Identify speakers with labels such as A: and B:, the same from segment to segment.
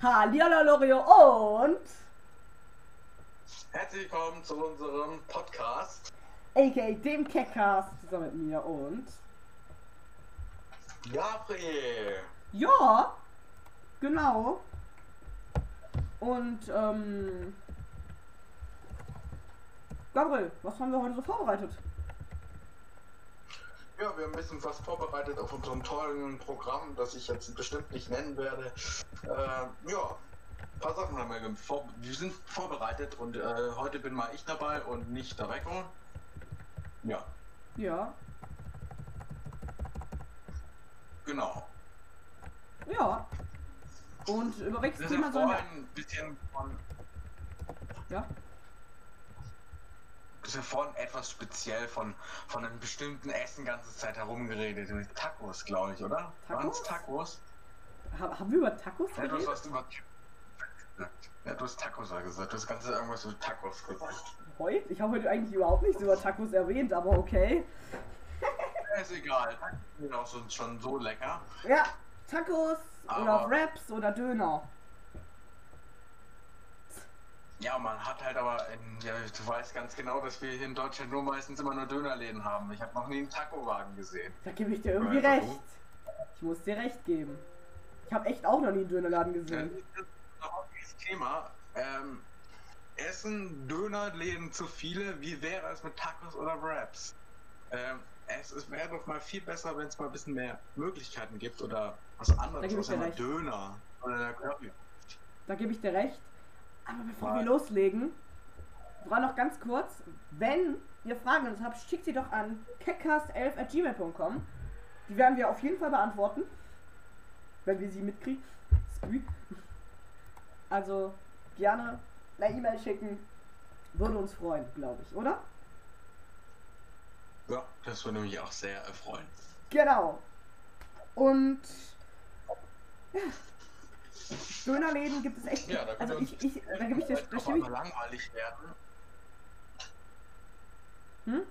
A: Hallihallo Lorio und
B: Herzlich willkommen zu unserem Podcast.
A: aka dem Keckcast zusammen mit mir und
B: Gabriel.
A: ja, genau. Und ähm Gabriel, was haben wir heute so vorbereitet?
B: Ja, wir haben ein bisschen was vorbereitet auf unserem tollen Programm, das ich jetzt bestimmt nicht nennen werde. Äh, ja, ein paar Sachen haben wir, vor, wir sind vorbereitet und äh, heute bin mal ich dabei und nicht der Recco. Ja,
A: Ja,
B: genau.
A: ja. Und über welches Thema sollen wir?
B: ein bisschen von,
A: Ja,
B: vorhin etwas speziell von, von einem bestimmten Essen ganze Zeit herumgeredet. Mit Tacos, glaube ich, oder?
A: Tacos?
B: Tacos?
A: Ha- haben wir über Tacos
B: Ja, du hast
A: geredet?
B: über. Ja, du hast Tacos gesagt. Du hast ganze irgendwas über Tacos gesagt.
A: Heute? Ich habe heute eigentlich überhaupt nichts über Tacos erwähnt, aber okay.
B: Ist egal. Tacos sind auch schon, so lecker.
A: Ja, Tacos oder
B: Aber-
A: Wraps oder Döner.
B: Ja, man hat halt aber, in, ja, du weißt ganz genau, dass wir hier in Deutschland nur meistens immer nur Dönerläden haben. Ich habe noch nie einen Taco-Wagen gesehen.
A: Da gebe ich dir irgendwie
B: Ja,
A: recht. Ich muss dir recht geben. Ich habe echt auch noch nie einen Dönerladen gesehen.
B: das ist dieses Thema. Ähm, essen Dönerläden zu viele? Wie wäre es mit Tacos oder Wraps? Ähm, es es wäre doch mal viel besser, wenn es mal ein bisschen mehr Möglichkeiten gibt oder was anderes außer
A: recht.
B: Döner oder der Curry.
A: Da gebe ich dir recht. Aber bevor wir loslegen, war noch ganz kurz, wenn ihr Fragen habt, schickt sie doch an keckcast11.gmail.com. Die werden wir auf jeden Fall beantworten. Wenn wir sie mitkriegen. Also gerne eine E-Mail schicken. Würde uns freuen, glaube ich, oder?
B: Ja, das würde mich auch sehr erfreuen.
A: Genau. Und ja. Dönerläden gibt es echt.
B: Ja, da können
A: also
B: wir
A: ich, ich, da gebe ich dir, da stimme ich.
B: langweilig werden.
A: Hm?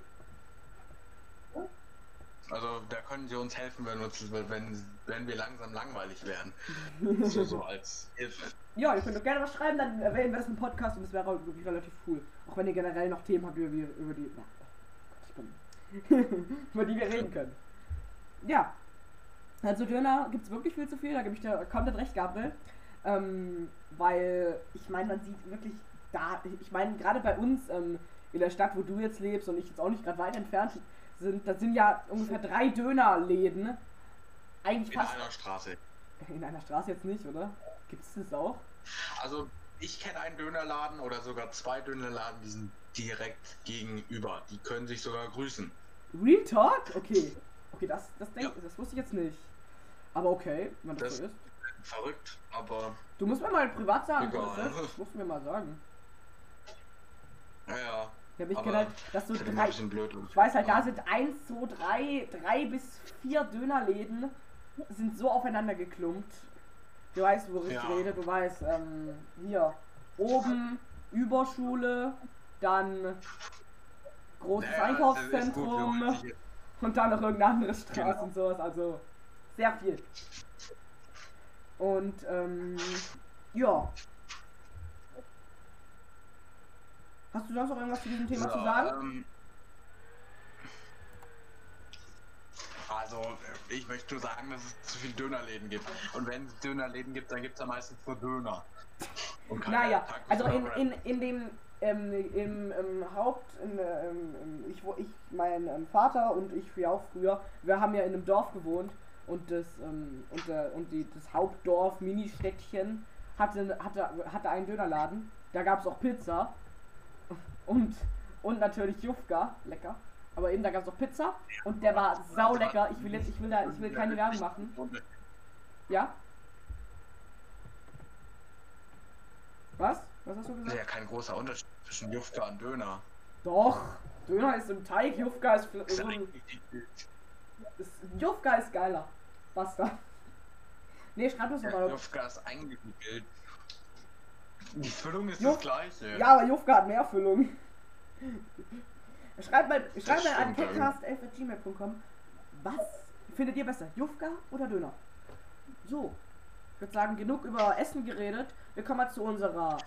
B: Also da können sie uns helfen, wenn, uns, wenn, wenn wir langsam langweilig werden. so, so als Hilfe.
A: Ja, ihr könnt doch gerne was schreiben, dann erwähnen wir das im Podcast und das wäre wirklich relativ cool. Auch wenn ihr generell noch Themen habt, über die, über die, na, oh Gott, ich über die wir reden können. Ja, also Döner gibt es wirklich viel zu viel, da gebe ich dir komplett recht, Gabriel. Ähm, weil, ich meine, man sieht wirklich da, ich meine, gerade bei uns ähm, in der Stadt, wo du jetzt lebst und ich jetzt auch nicht gerade weit entfernt sind, da sind ja ungefähr drei Dönerläden. Eigentlich
B: In
A: fast.
B: einer Straße.
A: In einer Straße jetzt nicht, oder? Gibt es das auch?
B: Also ich kenne einen Dönerladen oder sogar zwei Dönerladen, die sind direkt gegenüber. Die können sich sogar grüßen.
A: Real Talk? Okay. Okay, das, das, denk,
B: Ja.
A: das wusste ich jetzt nicht. Aber okay, wenn das,
B: Das-
A: so ist.
B: Verrückt, aber
A: Du musst mir mal privat sagen,
B: Egal.
A: was das ist. Das musst du mir mal sagen.
B: naja.
A: Ich habe ich
B: Aber
A: gedacht, dass so
B: halt
A: drei. Ich weiß halt, da sind eins, zwei, drei, drei bis vier Dönerläden sind so aufeinander geklumpt. Du weißt, wo ich
B: Ja.
A: rede, du weißt, ähm, hier, oben, Überschule, dann großes
B: Naja,
A: Einkaufszentrum. Und dann noch irgendeine andere Straße
B: Genau.
A: und sowas. Also sehr viel. Und ähm, ja. Hast du sonst noch irgendwas zu diesem Thema
B: So,
A: zu sagen?
B: ähm, also, ich möchte nur sagen, dass es zu viele Dönerläden gibt. Und wenn es Dönerläden gibt, dann gibt es ja meistens nur Döner.
A: Naja, also in, in, in dem ähm, im, im Haupt, in, ähm, ich, wo ich, mein ähm, Vater und ich ja auch früher, wir haben ja in einem Dorf gewohnt und das ähm, und, der, und die, das Hauptdorf Mini-Städtchen hatte, hatte, hatte einen Dönerladen. Da gab es auch Pizza und, und natürlich Jufka, lecker. Aber eben da gab es auch Pizza und der war sau lecker. Ich will jetzt, ich will da, ich will keine Werbung machen. Ja? Was? Was hast du
B: Das ist
A: gesagt?
B: ja kein großer Unterschied zwischen Jufka und Döner.
A: Doch, Döner ist im Teig, Jufka ist,
B: Das ist
A: ist Jufka ist geiler. Basta. Nee, schreib uns doch
B: Ja. Jufka ist eingewickelt. Die Füllung ist
A: Juf-
B: das gleiche.
A: Ja, aber Jufka hat mehr Füllung. Schreibt mal, schreibt mal an
B: stimmt,
A: catcast11.gmail.com. Was findet ihr besser? Jufka oder Döner? So. Ich würde sagen, genug über Essen geredet. Wir kommen mal zu unserer.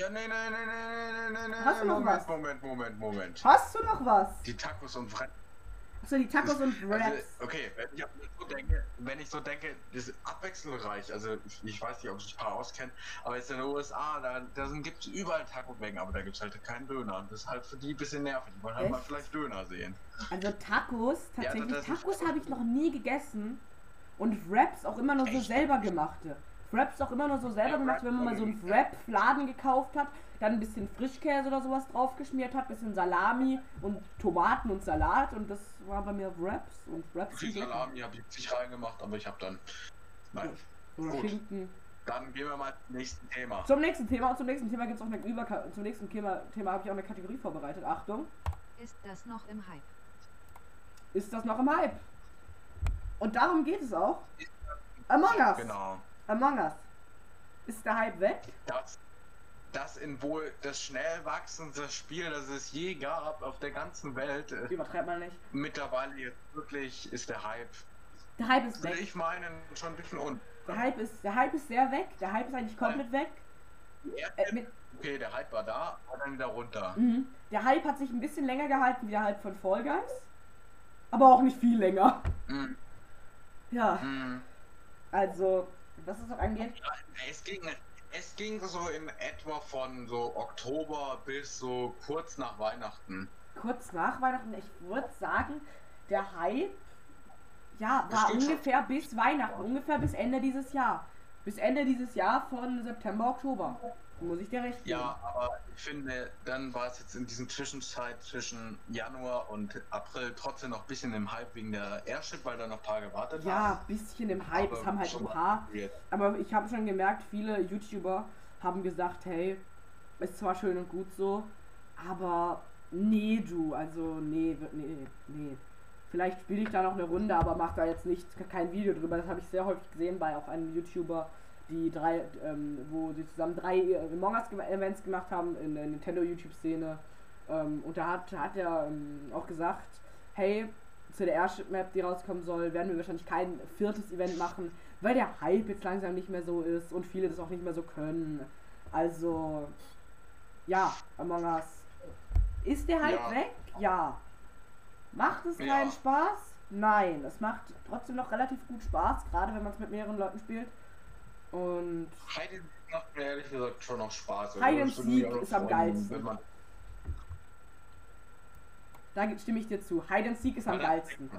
B: Ja, nee, nee, nee, nee, nee, nee,
A: Hast du noch
B: Moment,
A: was?
B: Moment, Moment, Moment.
A: Hast du noch was?
B: Die Tacos und Fre
A: Achso, die Tacos und Wraps.
B: Also, okay, wenn ich so denke, wenn ich so denke, das ist abwechslungsreich. Also ich, ich weiß nicht, ob sich ein paar auskennen, aber jetzt in den USA, da, da gibt es überall Taco-Mengen, aber da gibt es halt keinen Döner. Das ist halt für die ein bisschen nervig. Die wollen halt
A: Echt?
B: mal vielleicht Döner sehen.
A: Also Tacos, tatsächlich,
B: ist-
A: Tacos habe ich noch nie gegessen. Und Wraps auch immer nur so
B: Echt?
A: selber gemachte. Wraps auch immer nur so selber
B: Ja,
A: gemacht, wenn man mal so einen Wrap-Fladen gekauft hat, dann ein bisschen Frischkäse oder sowas draufgeschmiert hat, bisschen Salami und Tomaten und Salat und das war bei mir Wraps und Wraps
B: Viel. Salami habe ich nicht reingemacht, aber ich habe dann. Nein.
A: oder
B: Gut.
A: Schinken.
B: Dann gehen wir mal zum nächsten Thema.
A: Zum nächsten Thema und zum nächsten Thema gibt es auch eine Überka zum nächsten Thema, Thema habe ich auch eine Kategorie vorbereitet. Achtung,
C: Ist das noch im Hype?
A: ist das noch im Hype? Und darum geht es auch. Among Us.
B: Genau.
A: Among Us. Ist der Hype weg?
B: Das, das in wohl das schnell wachsendste Spiel, das es je gab auf der ganzen Welt. äh,
A: Übertreibt man nicht.
B: Mittlerweile jetzt wirklich ist der Hype.
A: Der Hype ist weg.
B: ich meinen, schon ein bisschen un.
A: Der Hype ist, der Hype ist sehr weg. Der Hype ist eigentlich komplett weg. Äh, mit,
B: Okay, der Hype war da, aber dann wieder runter.
A: mhm. Der Hype hat sich ein bisschen länger gehalten wie der Hype von Fall Guys. Aber auch nicht viel länger.
B: Mm,
A: Ja,
B: mm.
A: also, was es auch angeht.
B: Es ging, es ging so in etwa von so Oktober bis so kurz nach Weihnachten.
A: Kurz nach Weihnachten, ich würde sagen, der Hype, ja, war ungefähr bis Weihnachten, ungefähr bis Ende dieses Jahr. Bis Ende dieses Jahr von September, Oktober. Muss ich dir recht geben.
B: Ja, aber ich finde, dann war es jetzt in diesem Zwischenzeit zwischen Januar und April trotzdem noch ein bisschen im Hype wegen der Airship, weil da noch ein paar gewartet
A: Ja,
B: haben.
A: bisschen im Hype. Es
B: Aber
A: haben halt ein paar. Aber ich habe schon gemerkt, viele YouTuber haben gesagt, hey, ist zwar schön und gut so, aber nee, du, also nee, wird- nee, nee. Vielleicht spiele ich da noch eine Runde, aber mach da jetzt nicht kein Video drüber. Das habe ich sehr häufig gesehen bei auch einem YouTuber, die drei, ähm, wo sie zusammen drei äh, Among Us Events gemacht haben in der Nintendo YouTube-Szene. Ähm, und da hat, hat er ähm, auch gesagt, hey, zu der Airship Map, die rauskommen soll, werden wir wahrscheinlich kein viertes Event machen, weil der Hype jetzt langsam nicht mehr so ist und viele das auch nicht mehr so können. Also, ja, Among Us. Ist der Hype
B: Ja.
A: weg? Ja. Macht es
B: Ja.
A: keinen Spaß? Nein. Es macht trotzdem noch relativ gut Spaß, gerade wenn man es mit mehreren Leuten spielt. Und
B: Hide and macht mir ehrlich gesagt schon noch Spaß. Also
A: Hide and Seek
B: auch noch
A: ist am geilsten. da stimme ich dir zu. Hide and Seek ist am
B: and
A: geilsten.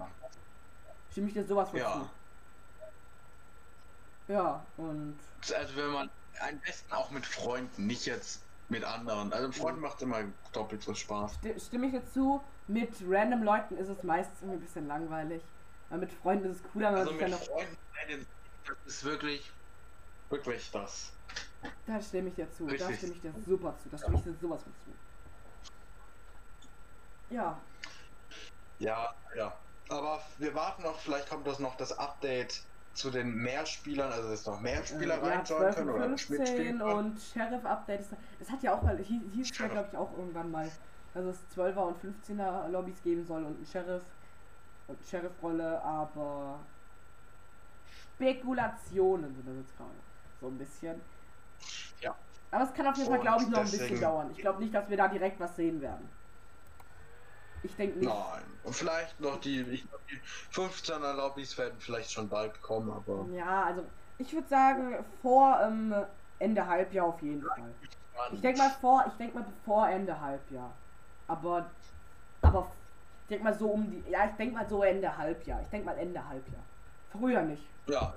A: Stimme ich dir sowas von
B: Ja.
A: zu. Ja, und
B: Also wenn man am besten auch mit Freunden, nicht jetzt mit anderen. Also mit Freunden macht immer doppelt so Spaß.
A: sti- stimme ich dir zu, mit random Leuten ist es meistens ein bisschen langweilig. Aber mit Freunden ist es cooler, wenn man
B: Also mit
A: noch.
B: Freunden, and das ist wirklich, wirklich das.
A: Da stimme ich dir zu. Da
B: Richtig.
A: stimme ich dir super zu. Da stimme ich dir sowas von zu. Ja,
B: Ja, ja. Aber wir warten noch, vielleicht kommt das noch das Update zu den Mehrspielern, also dass noch mehr Spieler
A: äh, ja,
B: reinschauen
A: 12
B: können
A: und
B: oder
A: 15
B: mitspielen
A: und Sheriff-Update. ist- Das hat ja auch mal, hieß, hieß ja
B: Sheriff.
A: glaube ich auch irgendwann mal, dass es 12er und 15er Lobbys geben soll und ein Sheriff und Sheriff-Rolle, aber Spekulationen sind das jetzt gerade. So ein bisschen.
B: Ja.
A: Aber es kann auf jeden Fall, glaube ich, noch ein bisschen
B: deswegen-
A: dauern. Ich glaube nicht, dass wir da direkt was sehen werden. Ich denke nicht.
B: Nein. Und vielleicht noch die, ich glaub, die 15er Lobbys werden vielleicht schon bald kommen, aber.
A: Ja, also ich würde sagen, vor ähm, Ende Halbjahr auf jeden Fall. Ich denke mal vor, ich denke mal vor Ende Halbjahr. Aber, aber ich denke mal so um die, ja, ich denke mal so Ende Halbjahr. Ich denke mal Ende Halbjahr. Früher nicht.
B: Ja,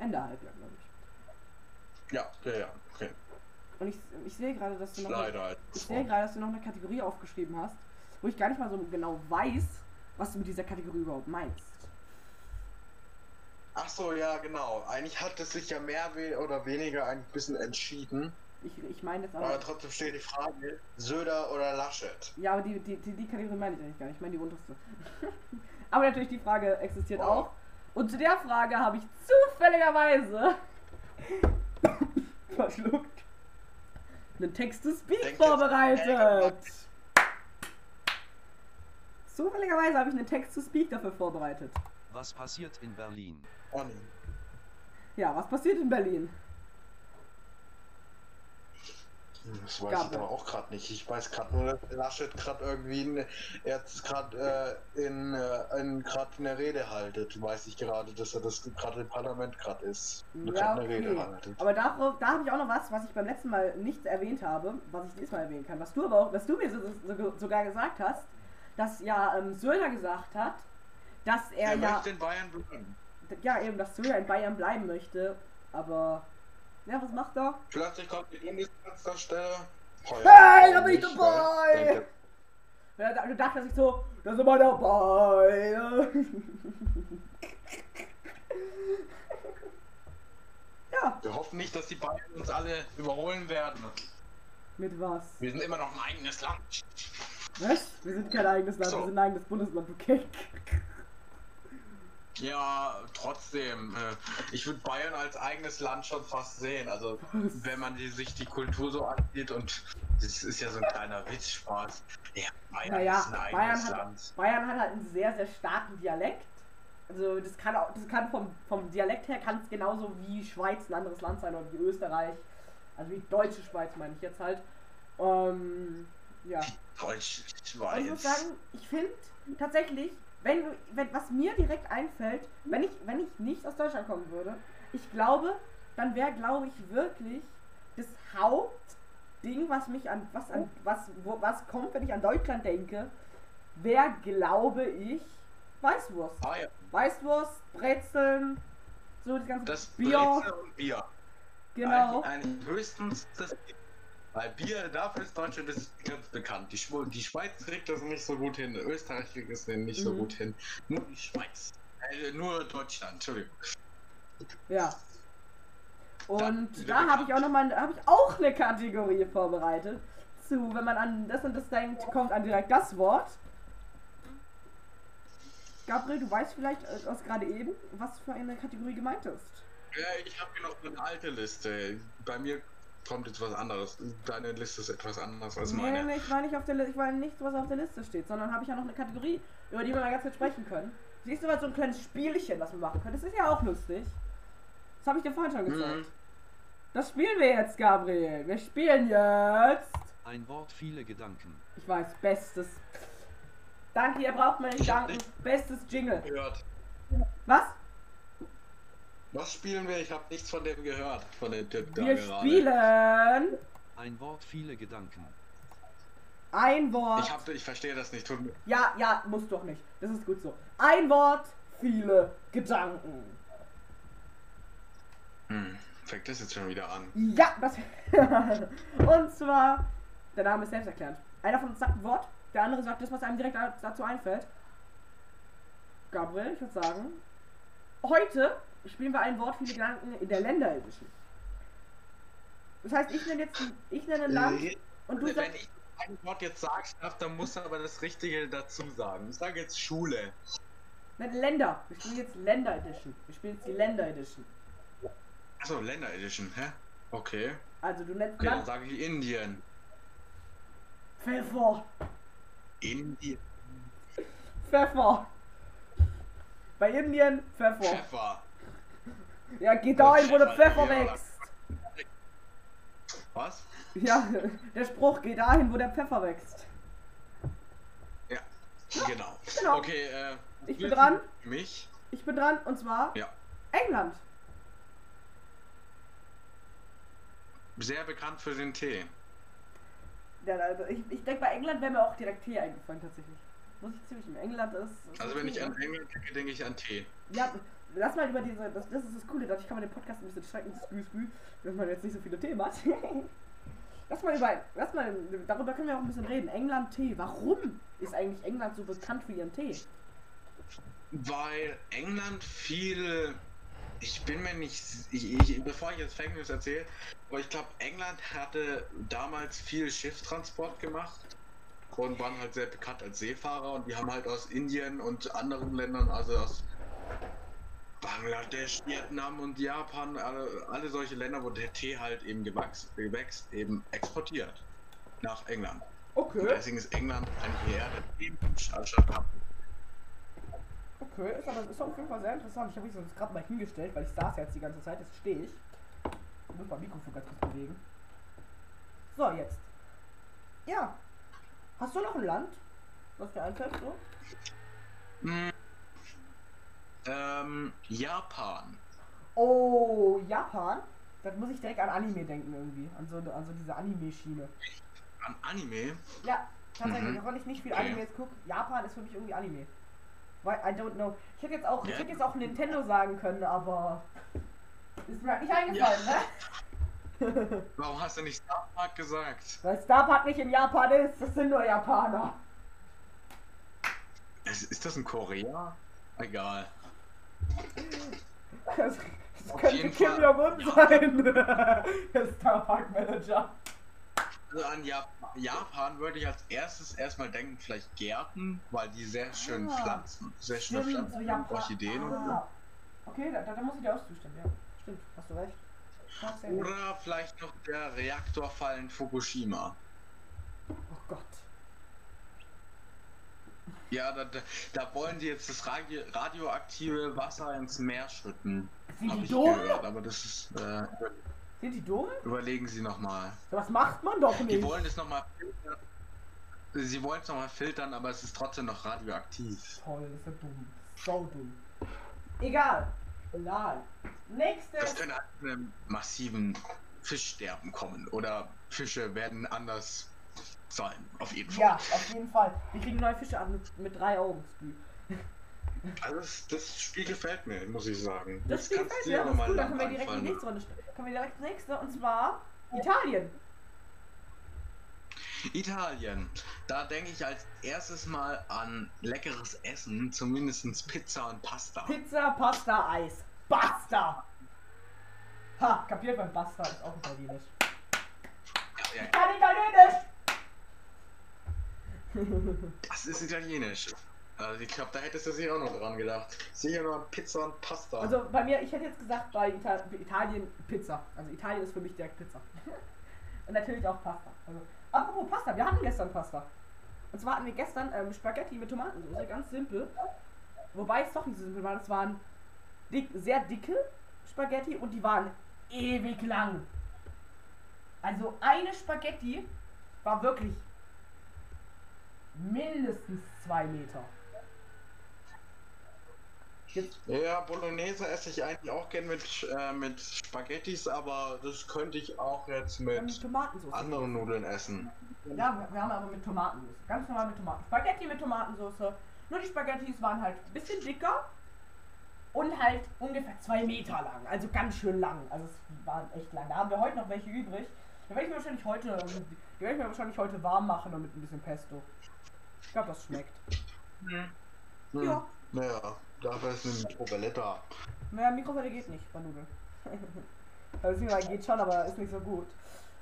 A: Ende Halbjahr.
B: Ja, ja, ja, okay.
A: Und ich, ich sehe gerade, dass du noch, eine,
B: Leider.
A: ich sehe gerade, dass du noch eine Kategorie aufgeschrieben hast, wo ich gar nicht mal so genau weiß, was du mit dieser Kategorie überhaupt meinst.
B: Ach so, ja, genau. Eigentlich hat es sich ja mehr we oder weniger ein bisschen entschieden.
A: Ich, ich meine jetzt
B: Aber
A: aber,
B: trotzdem steht die Frage, Söder oder Laschet?
A: ja, aber die, die, die, die Kategorie meine ich eigentlich gar nicht. Ich meine die unterste. aber natürlich die Frage existiert
B: Oh.
A: auch. Und zu der Frage habe ich zufälligerweise verschluckt einen Text-to-Speak
B: Denk jetzt-
A: vorbereitet. Zufälligerweise habe ich einen Text-to-Speak dafür vorbereitet.
D: Was passiert in Berlin?
A: Ja, was passiert in Berlin?
B: Das weiß
A: Gabe.
B: ich aber auch gerade nicht. Ich weiß gerade nur, dass Laschet gerade irgendwie in, jetzt gerade äh, in, äh, in gerade eine Rede haltet. Weiß ich gerade, dass er das gerade im Parlament gerade ist. Und
A: Ja,
B: gerade eine Rede
A: okay.
B: haltet.
A: Aber darauf, da habe ich auch noch was, was ich beim letzten Mal nicht erwähnt habe, was ich diesmal erwähnen kann. Was du aber auch, was du mir so, so, sogar gesagt hast, dass ja ähm, Söder gesagt hat, dass er
B: Er
A: ja,
B: möchte in Bayern bleiben.
A: ja eben, dass Söder in Bayern bleiben möchte, aber ja, was macht er?
B: Plötzlich kommt die Bundeskanzlerstelle.
A: Hey, da bin ich dabei! Ja, da, du dachtest ich so, da sind wir dabei. ja,
B: Wir hoffen nicht, dass die Bayern uns alle überholen werden.
A: mit was?
B: Wir sind immer noch ein eigenes Land.
A: Was? Wir sind kein eigenes Land,
B: So.
A: wir sind ein eigenes Bundesland, okay?
B: Ja, trotzdem. Äh, ich würde Bayern als eigenes Land schon fast sehen. Also, wenn man die, sich die Kultur so ansieht und das ist ja so ein kleiner Witzspaß. Ja, Bayern
A: Naja,
B: ist ein eigenes
A: Bayern hat,
B: Land.
A: Bayern hat halt einen sehr, sehr starken Dialekt. Also das kann auch, das kann vom, vom Dialekt her kann es genauso wie Schweiz ein anderes Land sein oder wie Österreich. Also wie deutsche Schweiz meine ich jetzt halt. Ähm, ja.
B: Deutsch,
A: Und ich muss
B: Schweiz.
A: sagen, ich finde tatsächlich, wenn, du- wenn was mir direkt einfällt, wenn ich, wenn ich nicht aus Deutschland kommen würde, ich glaube, dann wäre, glaube ich, wirklich das Hauptding, was mich an, was an, was, wo, was kommt, wenn ich an Deutschland denke, wäre, glaube ich, Weißwurst.
B: Bayern.
A: Weißwurst, Brezeln, so das ganze
B: Das
A: Bier,
B: Brezel und Bier.
A: genau.
B: Eigentlich, eigentlich höchstens das Weil Bier, dafür ist Deutschland das ist ganz bekannt. Die, Schw die Schweiz kriegt das nicht so gut hin, Österreich kriegt es nicht so
A: Mhm.
B: gut hin. Nur die Schweiz. Äh, nur Deutschland, Entschuldigung.
A: Ja. Und da habe ich auch noch mal, habe ich auch eine Kategorie vorbereitet. Zu, wenn man an das und das denkt, kommt an direkt das Wort. Gabriel, du weißt vielleicht äh, aus gerade eben, was für eine Kategorie gemeint ist.
B: Ja, ich habe hier noch eine alte Liste. Bei mir kommt jetzt was anderes. Deine Liste ist etwas anders als
A: Nee,
B: meine.
A: nee, ich war nicht auf der Liste, ich war nicht, was auf der Liste steht, sondern habe ich ja noch eine Kategorie, über die wir mal ganz kurz sprechen können. Siehst du mal so ein kleines Spielchen, was wir machen können. Das ist ja auch lustig. Das habe ich dir vorhin schon gezeigt.
B: Mhm.
A: Das spielen wir jetzt, Gabriel. Wir spielen jetzt.
D: Ein Wort, viele Gedanken.
A: Ich weiß, bestes. Danke, ihr braucht mir nicht
B: Ich hab
A: danken.
B: nicht-
A: Bestes Jingle.
B: Gehört.
A: Was?
B: Was spielen wir? Ich habe nichts von dem gehört. Von dem Tipp da
A: Wir
B: gerade.
A: spielen
D: Ein Wort, viele Gedanken.
A: ein Wort.
B: Ich, hab, ich verstehe das nicht. Tut mir-
A: Ja, ja, muss doch nicht. Das ist gut so. Ein Wort, viele Gedanken.
B: Hm, fängt das jetzt schon wieder an.
A: Ja, das. Und zwar, der Name ist selbsterklärend. Einer von uns sagt ein Wort, der andere sagt das, was einem direkt dazu einfällt. Gabriel, ich würde sagen, heute spielen wir ein Wort, viele Gedanken in der Länder Edition. Das heißt, ich nenne jetzt ich nenne ein Land
B: Äh,
A: und du
B: Wenn
A: sagst.
B: ich ein Wort jetzt sagen darf, dann muss er aber das Richtige dazu sagen. Ich sage jetzt Schule.
A: Nein, Länder. Wir spielen jetzt Länder Edition. Wir spielen jetzt die Länder Edition.
B: Achso, Länder Edition, hä? Okay.
A: Also du nennst
B: Okay, dann
A: Land
B: sage ich Indien.
A: Pfeffer.
B: Indien.
A: Pfeffer. Bei Indien Pfeffer.
B: Pfeffer.
A: Ja, geh dahin, wo der
B: Pfeffer,
A: wächst.
B: Was?
A: Ja, der Spruch, geh dahin, wo der Pfeffer wächst.
B: Ja, genau.
A: Genau.
B: Okay, äh.
A: Ich bin dran.
B: Mich?
A: Ich bin dran und zwar
B: Ja.
A: England.
B: Sehr bekannt für den Tee.
A: Ja, also ich, ich denke, bei England wäre mir auch direkt Tee eingefallen, tatsächlich. Muss ich ziemlich im England ist. ist
B: Also wenn ich an? England denke, denke ich an Tee.
A: Ja, lass mal über diese. Das, das ist das Coole, dadurch kann man den Podcast ein bisschen strecken, skü, skü, wenn man jetzt nicht so viele Themen hat. lass mal über. Lass mal. Darüber können wir auch ein bisschen reden. England Tee. Warum ist eigentlich England so bekannt für ihren Tee?
B: Weil England viel. Ich bin mir nicht. Ich, ich, bevor ich jetzt Fake News erzähle, aber ich glaube, England hatte damals viel Schiffstransport gemacht und waren halt sehr bekannt als Seefahrer und die haben halt aus Indien und anderen Ländern, also aus Bangladesch, Vietnam und Japan, alle, alle solche Länder, wo der Tee halt eben gewachs, gewächst, eben exportiert nach England. Und
A: Okay.
B: deswegen ist England eigentlich eher der Teemensch anstatt Kaffee.
A: Okay, ist aber ist auf jeden Fall sehr interessant. Ich habe mich sonst gerade mal hingestellt, weil ich saß jetzt die ganze Zeit. Jetzt stehe ich. Ich muss mein Mikrofon ganz kurz bewegen. So, jetzt. Ja. Hast du noch ein Land? Was dir einfällt so?
B: Hm. Ähm, Japan.
A: Oh, Japan. Da muss ich direkt an Anime denken irgendwie. An so, an so diese Anime-Schiene.
B: An Anime?
A: Ja, tatsächlich,
B: Mhm.
A: auch wenn ich nicht viel
B: Okay.
A: Animes gucke, Japan ist für mich irgendwie Anime. Weil, I don't know. Ich hätte jetzt auch, ich
B: Ja.
A: hätte jetzt auch Nintendo sagen können, aber ist mir halt nicht eingefallen, ne?
B: Warum hast du nicht Star Park gesagt?
A: Weil Star Park nicht in Japan ist, das sind nur Japaner.
B: Ist, ist das in Korea? Egal.
A: Das, das
B: Auf
A: könnte Kim. Jong-un sein. Der Star Park Manager.
B: Also an Jap Japan würde ich als erstes erstmal denken, vielleicht Gärten, weil die sehr schön
A: Ah.
B: pflanzen. Sehr schöne
A: Stimmt, so
B: Pflanzen,
A: Japan.
B: Orchideen und
A: Ah. Okay, da, da, muss ich dir auch zustimmen, ja. Stimmt, hast du recht.
B: Oder vielleicht noch der Reaktorfall in Fukushima.
A: Oh Gott.
B: Ja, da, da, wollen die jetzt das Radio radioaktive Wasser ins Meer schütten.
A: Sind die
B: ich
A: dumm?
B: gehört, aber das ist. Äh,
A: Sind die dumm?
B: überlegen Sie nochmal.
A: Was macht man doch
B: Die
A: nicht.
B: wollen es nochmal filtern. Sie wollen es nochmal filtern, aber es ist trotzdem noch radioaktiv.
A: Toll, das ist ja dumm. So dumm. Egal. Egal.
B: Das
A: Nächstes.
B: könnte zu einem massiven Fischsterben kommen. Oder Fische werden anders sein, auf jeden Fall.
A: Ja, auf jeden Fall. Wir kriegen neue Fische an mit, mit drei Augen.
B: Also das, das Spiel gefällt mir, muss ich sagen.
A: Das
B: Jetzt
A: Spiel gefällt mir,
B: ja
A: das ist gut. Dann können wir direkt in die nächste Runde. Können wir direkt nächste und zwar Italien.
B: Italien. Da denke ich als erstes mal an leckeres Essen, zumindest Pizza und Pasta.
A: Pizza, Pasta, Eis. Basta! Ha, kapiert beim Basta ist auch italienisch.
B: Ja, ja,
A: Kann italienisch!
B: Das ist italienisch. Also ich glaube, da hättest du sich auch noch dran gedacht. Sicher nur Pizza und Pasta.
A: Also bei mir, ich hätte jetzt gesagt, bei Ita Italien Pizza. Also Italien ist für mich direkt Pizza. Und natürlich auch Pasta. Also, apropos Pasta, wir hatten gestern Pasta. Und zwar hatten wir gestern ähm, Spaghetti mit Tomatensauce, ganz simpel. Wobei es doch nicht so simpel war, das waren dick, sehr dicke Spaghetti und die waren ewig lang. Also eine Spaghetti war wirklich mindestens zwei Meter. Jetzt,
B: ja, Bolognese esse ich eigentlich auch gern mit, äh, mit Spaghettis, aber das könnte ich auch jetzt
A: mit
B: mit anderen Nudeln essen.
A: Ja, wir, wir haben aber mit Tomatensauce. Ganz normal mit Tomaten. Spaghetti mit Tomatensauce. Nur die Spaghettis waren halt ein bisschen dicker und halt ungefähr zwei Meter lang. Also ganz schön lang. Also es waren echt lang. Da haben wir heute noch welche übrig. Da werde ich mir wahrscheinlich heute, die werde ich mir wahrscheinlich heute warm machen und mit ein bisschen Pesto. Ich glaube, das schmeckt.
B: Hm.
A: Ja.
B: Naja, dafür ist eine Mikrowelle
A: Naja, Mikrowelle geht nicht bei Nudeln. also geht schon, aber ist nicht so gut.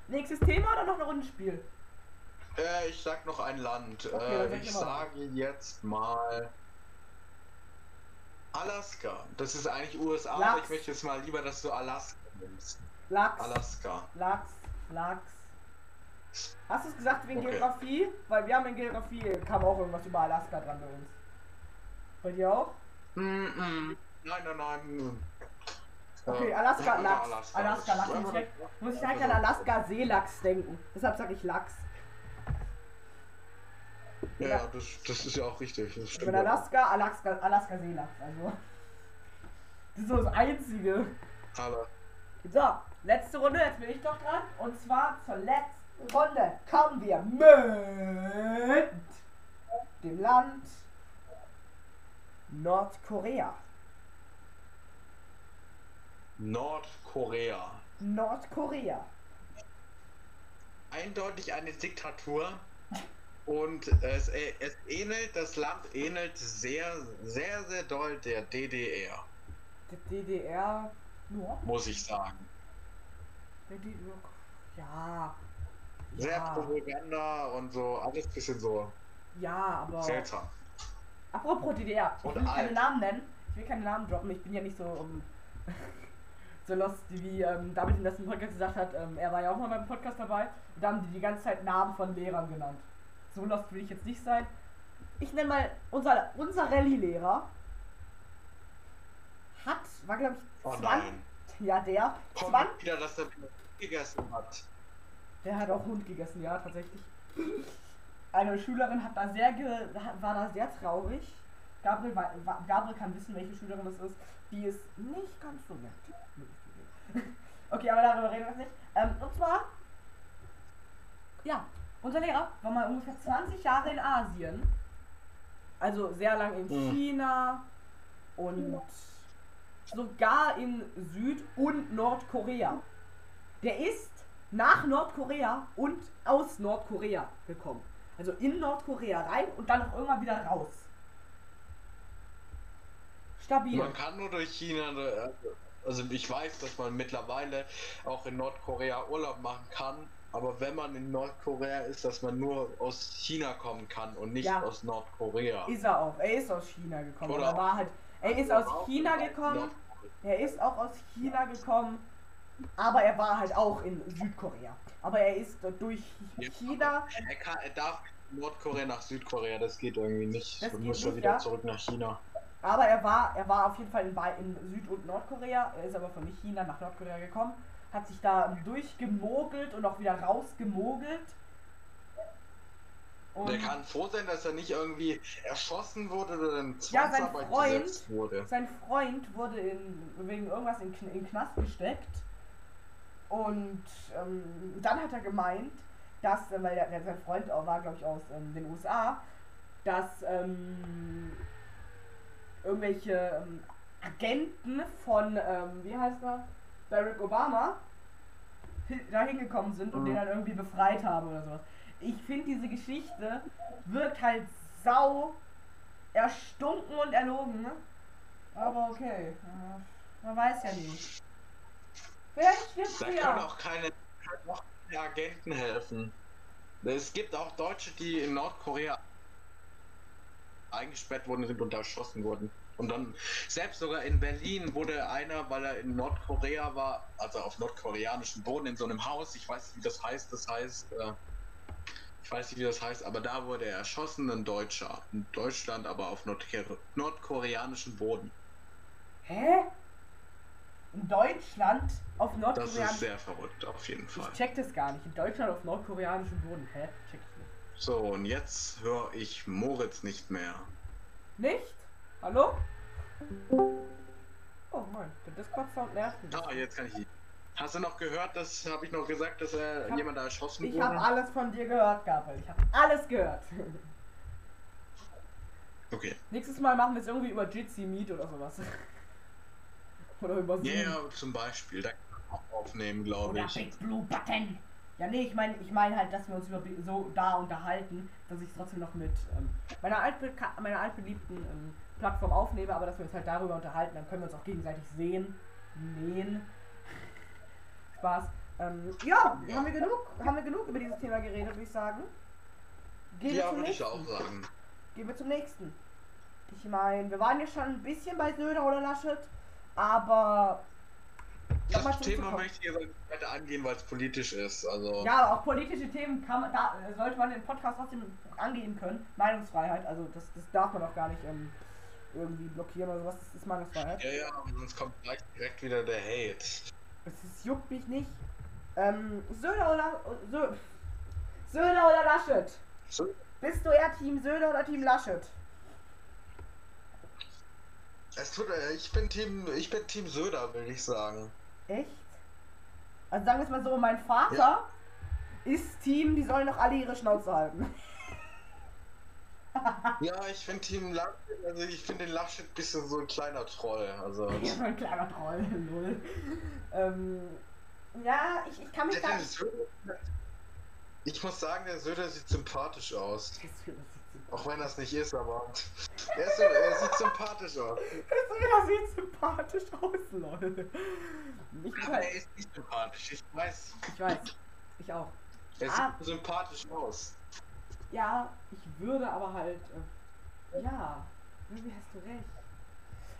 A: Nächstes Thema oder noch eine Runde Spiel?
B: Äh, ich sag noch ein Land.
A: dann
B: äh, ich sage jetzt mal Alaska. Das ist eigentlich USA, aber
A: Lachs.
B: ich möchte jetzt mal lieber, dass du Alaska nimmst.
A: Lachs.
B: Alaska.
A: Lachs, Lachs. Hast du es gesagt wegen
B: Okay.
A: Geografie? Weil wir haben in Geografie, kam auch irgendwas über Alaska dran bei uns. Bei dir auch?
B: Mm -mm. Nein, nein, nein.
A: Okay, Alaska, Lachs.
B: Alaska.
A: Alaska, Lachs. Muss ich muss ich
B: also-
A: an Alaska Seelachs denken. Deshalb sage ich Lachs.
B: Ja,
A: Ja.
B: das, das ist ja auch richtig. Das
A: Ich
B: stimmt
A: bin
B: ja.
A: Alaska, Alaska, Alaska Seelachs. Also. Das ist so das Einzige.
B: Ala-
A: So, letzte Runde, jetzt bin ich doch dran. Und zwar zur letzten Runde kommen wir mit dem Land Nordkorea.
B: Nordkorea.
A: Nordkorea.
B: Eindeutig eine Diktatur. Und es, es ähnelt, das Land ähnelt sehr, sehr, sehr doll der DDR,
A: Die DDR. Ja,
B: muss ich sagen.
A: Die DDR. Ja.
B: Sehr
A: Ja,
B: Propaganda und so, alles bisschen so
A: ja, aber.
B: seltsam.
A: Apropos DDR. Ich
B: Und
A: will keine
B: alt.
A: Namen nennen. Ich will keine Namen droppen. Ich bin ja nicht so. Um, so lost, wie ähm, David in letzten Podcast gesagt hat. Ähm, er war ja auch mal beim Podcast dabei. Und da haben die die ganze Zeit Namen von Lehrern genannt. So lost will ich jetzt nicht sein. Ich nenne mal unser, unser Rallye-Lehrer. hat, war glaube ich
B: Oh
A: 20,
B: nein.
A: ja der,
B: Kommt
A: 20,
B: wieder, dass er wieder gegessen hat.
A: der hat auch Hund gegessen, ja tatsächlich. Eine Schülerin hat da sehr ge, war da sehr traurig. Gabriel, wei- wa- Gabriel kann wissen, welche Schülerin das ist. Die ist nicht ganz so nett. Okay, aber darüber reden wir jetzt nicht. Ähm, und zwar, ja, unser Lehrer war mal ungefähr 20 Jahre in Asien. Also sehr lang in
B: Hm.
A: China und sogar in Süd- und Nordkorea. Der ist nach Nordkorea und aus Nordkorea gekommen. Also in Nordkorea rein und dann auch irgendwann wieder raus. Stabil.
B: Man kann nur durch China, äh, also ich weiß, dass man mittlerweile auch in Nordkorea Urlaub machen kann, aber wenn man in Nordkorea ist, dass man nur aus China kommen kann und nicht
A: Ja.
B: aus Nordkorea.
A: Ist er auch. Er ist aus China gekommen.
B: Oder
A: er war halt. Er ist aus China gekommen. Er ist auch aus China gekommen. Aber er war halt auch in Südkorea. Aber er ist durch
B: Ja,
A: China.
B: Er, kann, er darf Nordkorea nach Südkorea, das geht irgendwie nicht.
A: Das
B: er muss schon wieder
A: ja.
B: zurück nach China.
A: Aber er war, er war auf jeden Fall in, in Süd- und Nordkorea. Er ist aber von China nach Nordkorea gekommen. Hat sich da durchgemogelt und auch wieder rausgemogelt. Und
B: Der kann froh sein, dass er nicht irgendwie erschossen wurde oder in
A: Ja, sein
B: Zwangsarbeit
A: Freund-
B: wurde.
A: Sein Freund wurde in, wegen irgendwas in, in Knast gesteckt. Und ähm, dann hat er gemeint, dass, äh, weil der, der, sein Freund auch war, glaube ich, aus ähm, den USA, dass ähm, irgendwelche ähm, Agenten von, ähm, wie heißt er, Barack Obama, da hingekommen sind und
B: Mhm.
A: den dann irgendwie befreit haben oder sowas. Ich finde, diese Geschichte wirkt halt sau erstunken und erlogen. ne? Aber okay. Man weiß ja nicht. Vielleicht stirbt
B: Da können auch keine, Agenten helfen. Es gibt auch Deutsche, die in Nordkorea eingesperrt worden sind und erschossen wurden. Und dann, selbst sogar in Berlin wurde einer, weil er in Nordkorea war, also auf nordkoreanischem Boden in so einem Haus, ich weiß nicht, wie das heißt, das heißt, äh, ich weiß nicht, wie das heißt, aber da wurde er erschossen, ein Deutscher. In Deutschland, aber auf Nordkore nordkoreanischem Boden.
A: Hä? In Deutschland auf
B: Das ist sehr verrückt, auf jeden Fall.
A: Ich check das gar nicht. In Deutschland auf nordkoreanischem Boden. Hä? Check ich nicht.
B: So, und jetzt höre ich Moritz nicht mehr.
A: Nicht? Hallo? Oh mein, der Discord-Sound nervt mich.
B: Ah, jetzt kann ich ihn. Hast du noch gehört, das habe ich noch gesagt, dass er
A: Ich hab-
B: jemand da erschossen
A: Ich
B: wurde?
A: habe alles von dir gehört, Gabriel. Ich habe alles gehört.
B: Okay.
A: Nächstes Mal machen wir es irgendwie über Jitsi Meet oder sowas. Oder über Zoom.
B: Ja, yeah, zum Beispiel. Da kann man auch aufnehmen, glaube ich.
A: Big Blue Button. Ja, nee, ich meine ich mein halt, dass wir uns über so da unterhalten, dass ich es trotzdem noch mit ähm, meiner, altbeka meiner altbeliebten ähm, Plattform aufnehme, aber dass wir uns halt darüber unterhalten, dann können wir uns auch gegenseitig sehen, nähen. Spaß. Ähm, ja,
B: Ja.
A: haben wir genug, haben wir genug über dieses Thema geredet, würde ich sagen. Gehen wir
B: Ja,
A: zum
B: würde ich
A: nächsten.
B: auch sagen.
A: Gehen wir zum nächsten. Ich meine, wir waren ja schon ein bisschen bei Söder oder Laschet, aber
B: Das
A: nochmal
B: Thema möchte ich weiter angehen, weil es politisch ist. Also,
A: Ja, aber auch politische Themen kann man, da sollte man den Podcast trotzdem angehen können. Meinungsfreiheit, also das, das darf man auch gar nicht ähm, irgendwie blockieren oder sowas. Das ist Meinungsfreiheit.
B: ja, ja, sonst kommt gleich direkt wieder der Hate.
A: Es ist, juckt mich nicht. Ähm, Söder oder Sö Söder oder Laschet?
B: So,
A: Bist du eher Team Söder oder Team Laschet?
B: Es tut, ich bin Team, ich bin Team Söder, will ich sagen.
A: Echt? Also sagen wir es mal so, mein Vater ist Team, die sollen doch alle ihre Schnauze halten.
B: Ja, ich finde Team Laschet, also ich finde den Laschet ein bisschen so ein kleiner Troll. Also,
A: Ja, so ein kleiner Troll, null. Ähm, ja, ich, ich kann mich
B: der,
A: da
B: der Söder, ich muss sagen, der Söder sieht sympathisch aus.
A: Das sieht
B: Auch wenn das nicht ist, aber er, ist, er sieht sympathisch aus.
A: Das sieht sympathisch aus, Leute. Ich,
B: Aber er ist nicht sympathisch, ich weiß.
A: ich weiß. Ich auch.
B: Er
A: Ah.
B: sieht sympathisch aus.
A: Ja, ich würde aber halt. Äh, ja, irgendwie hast du recht.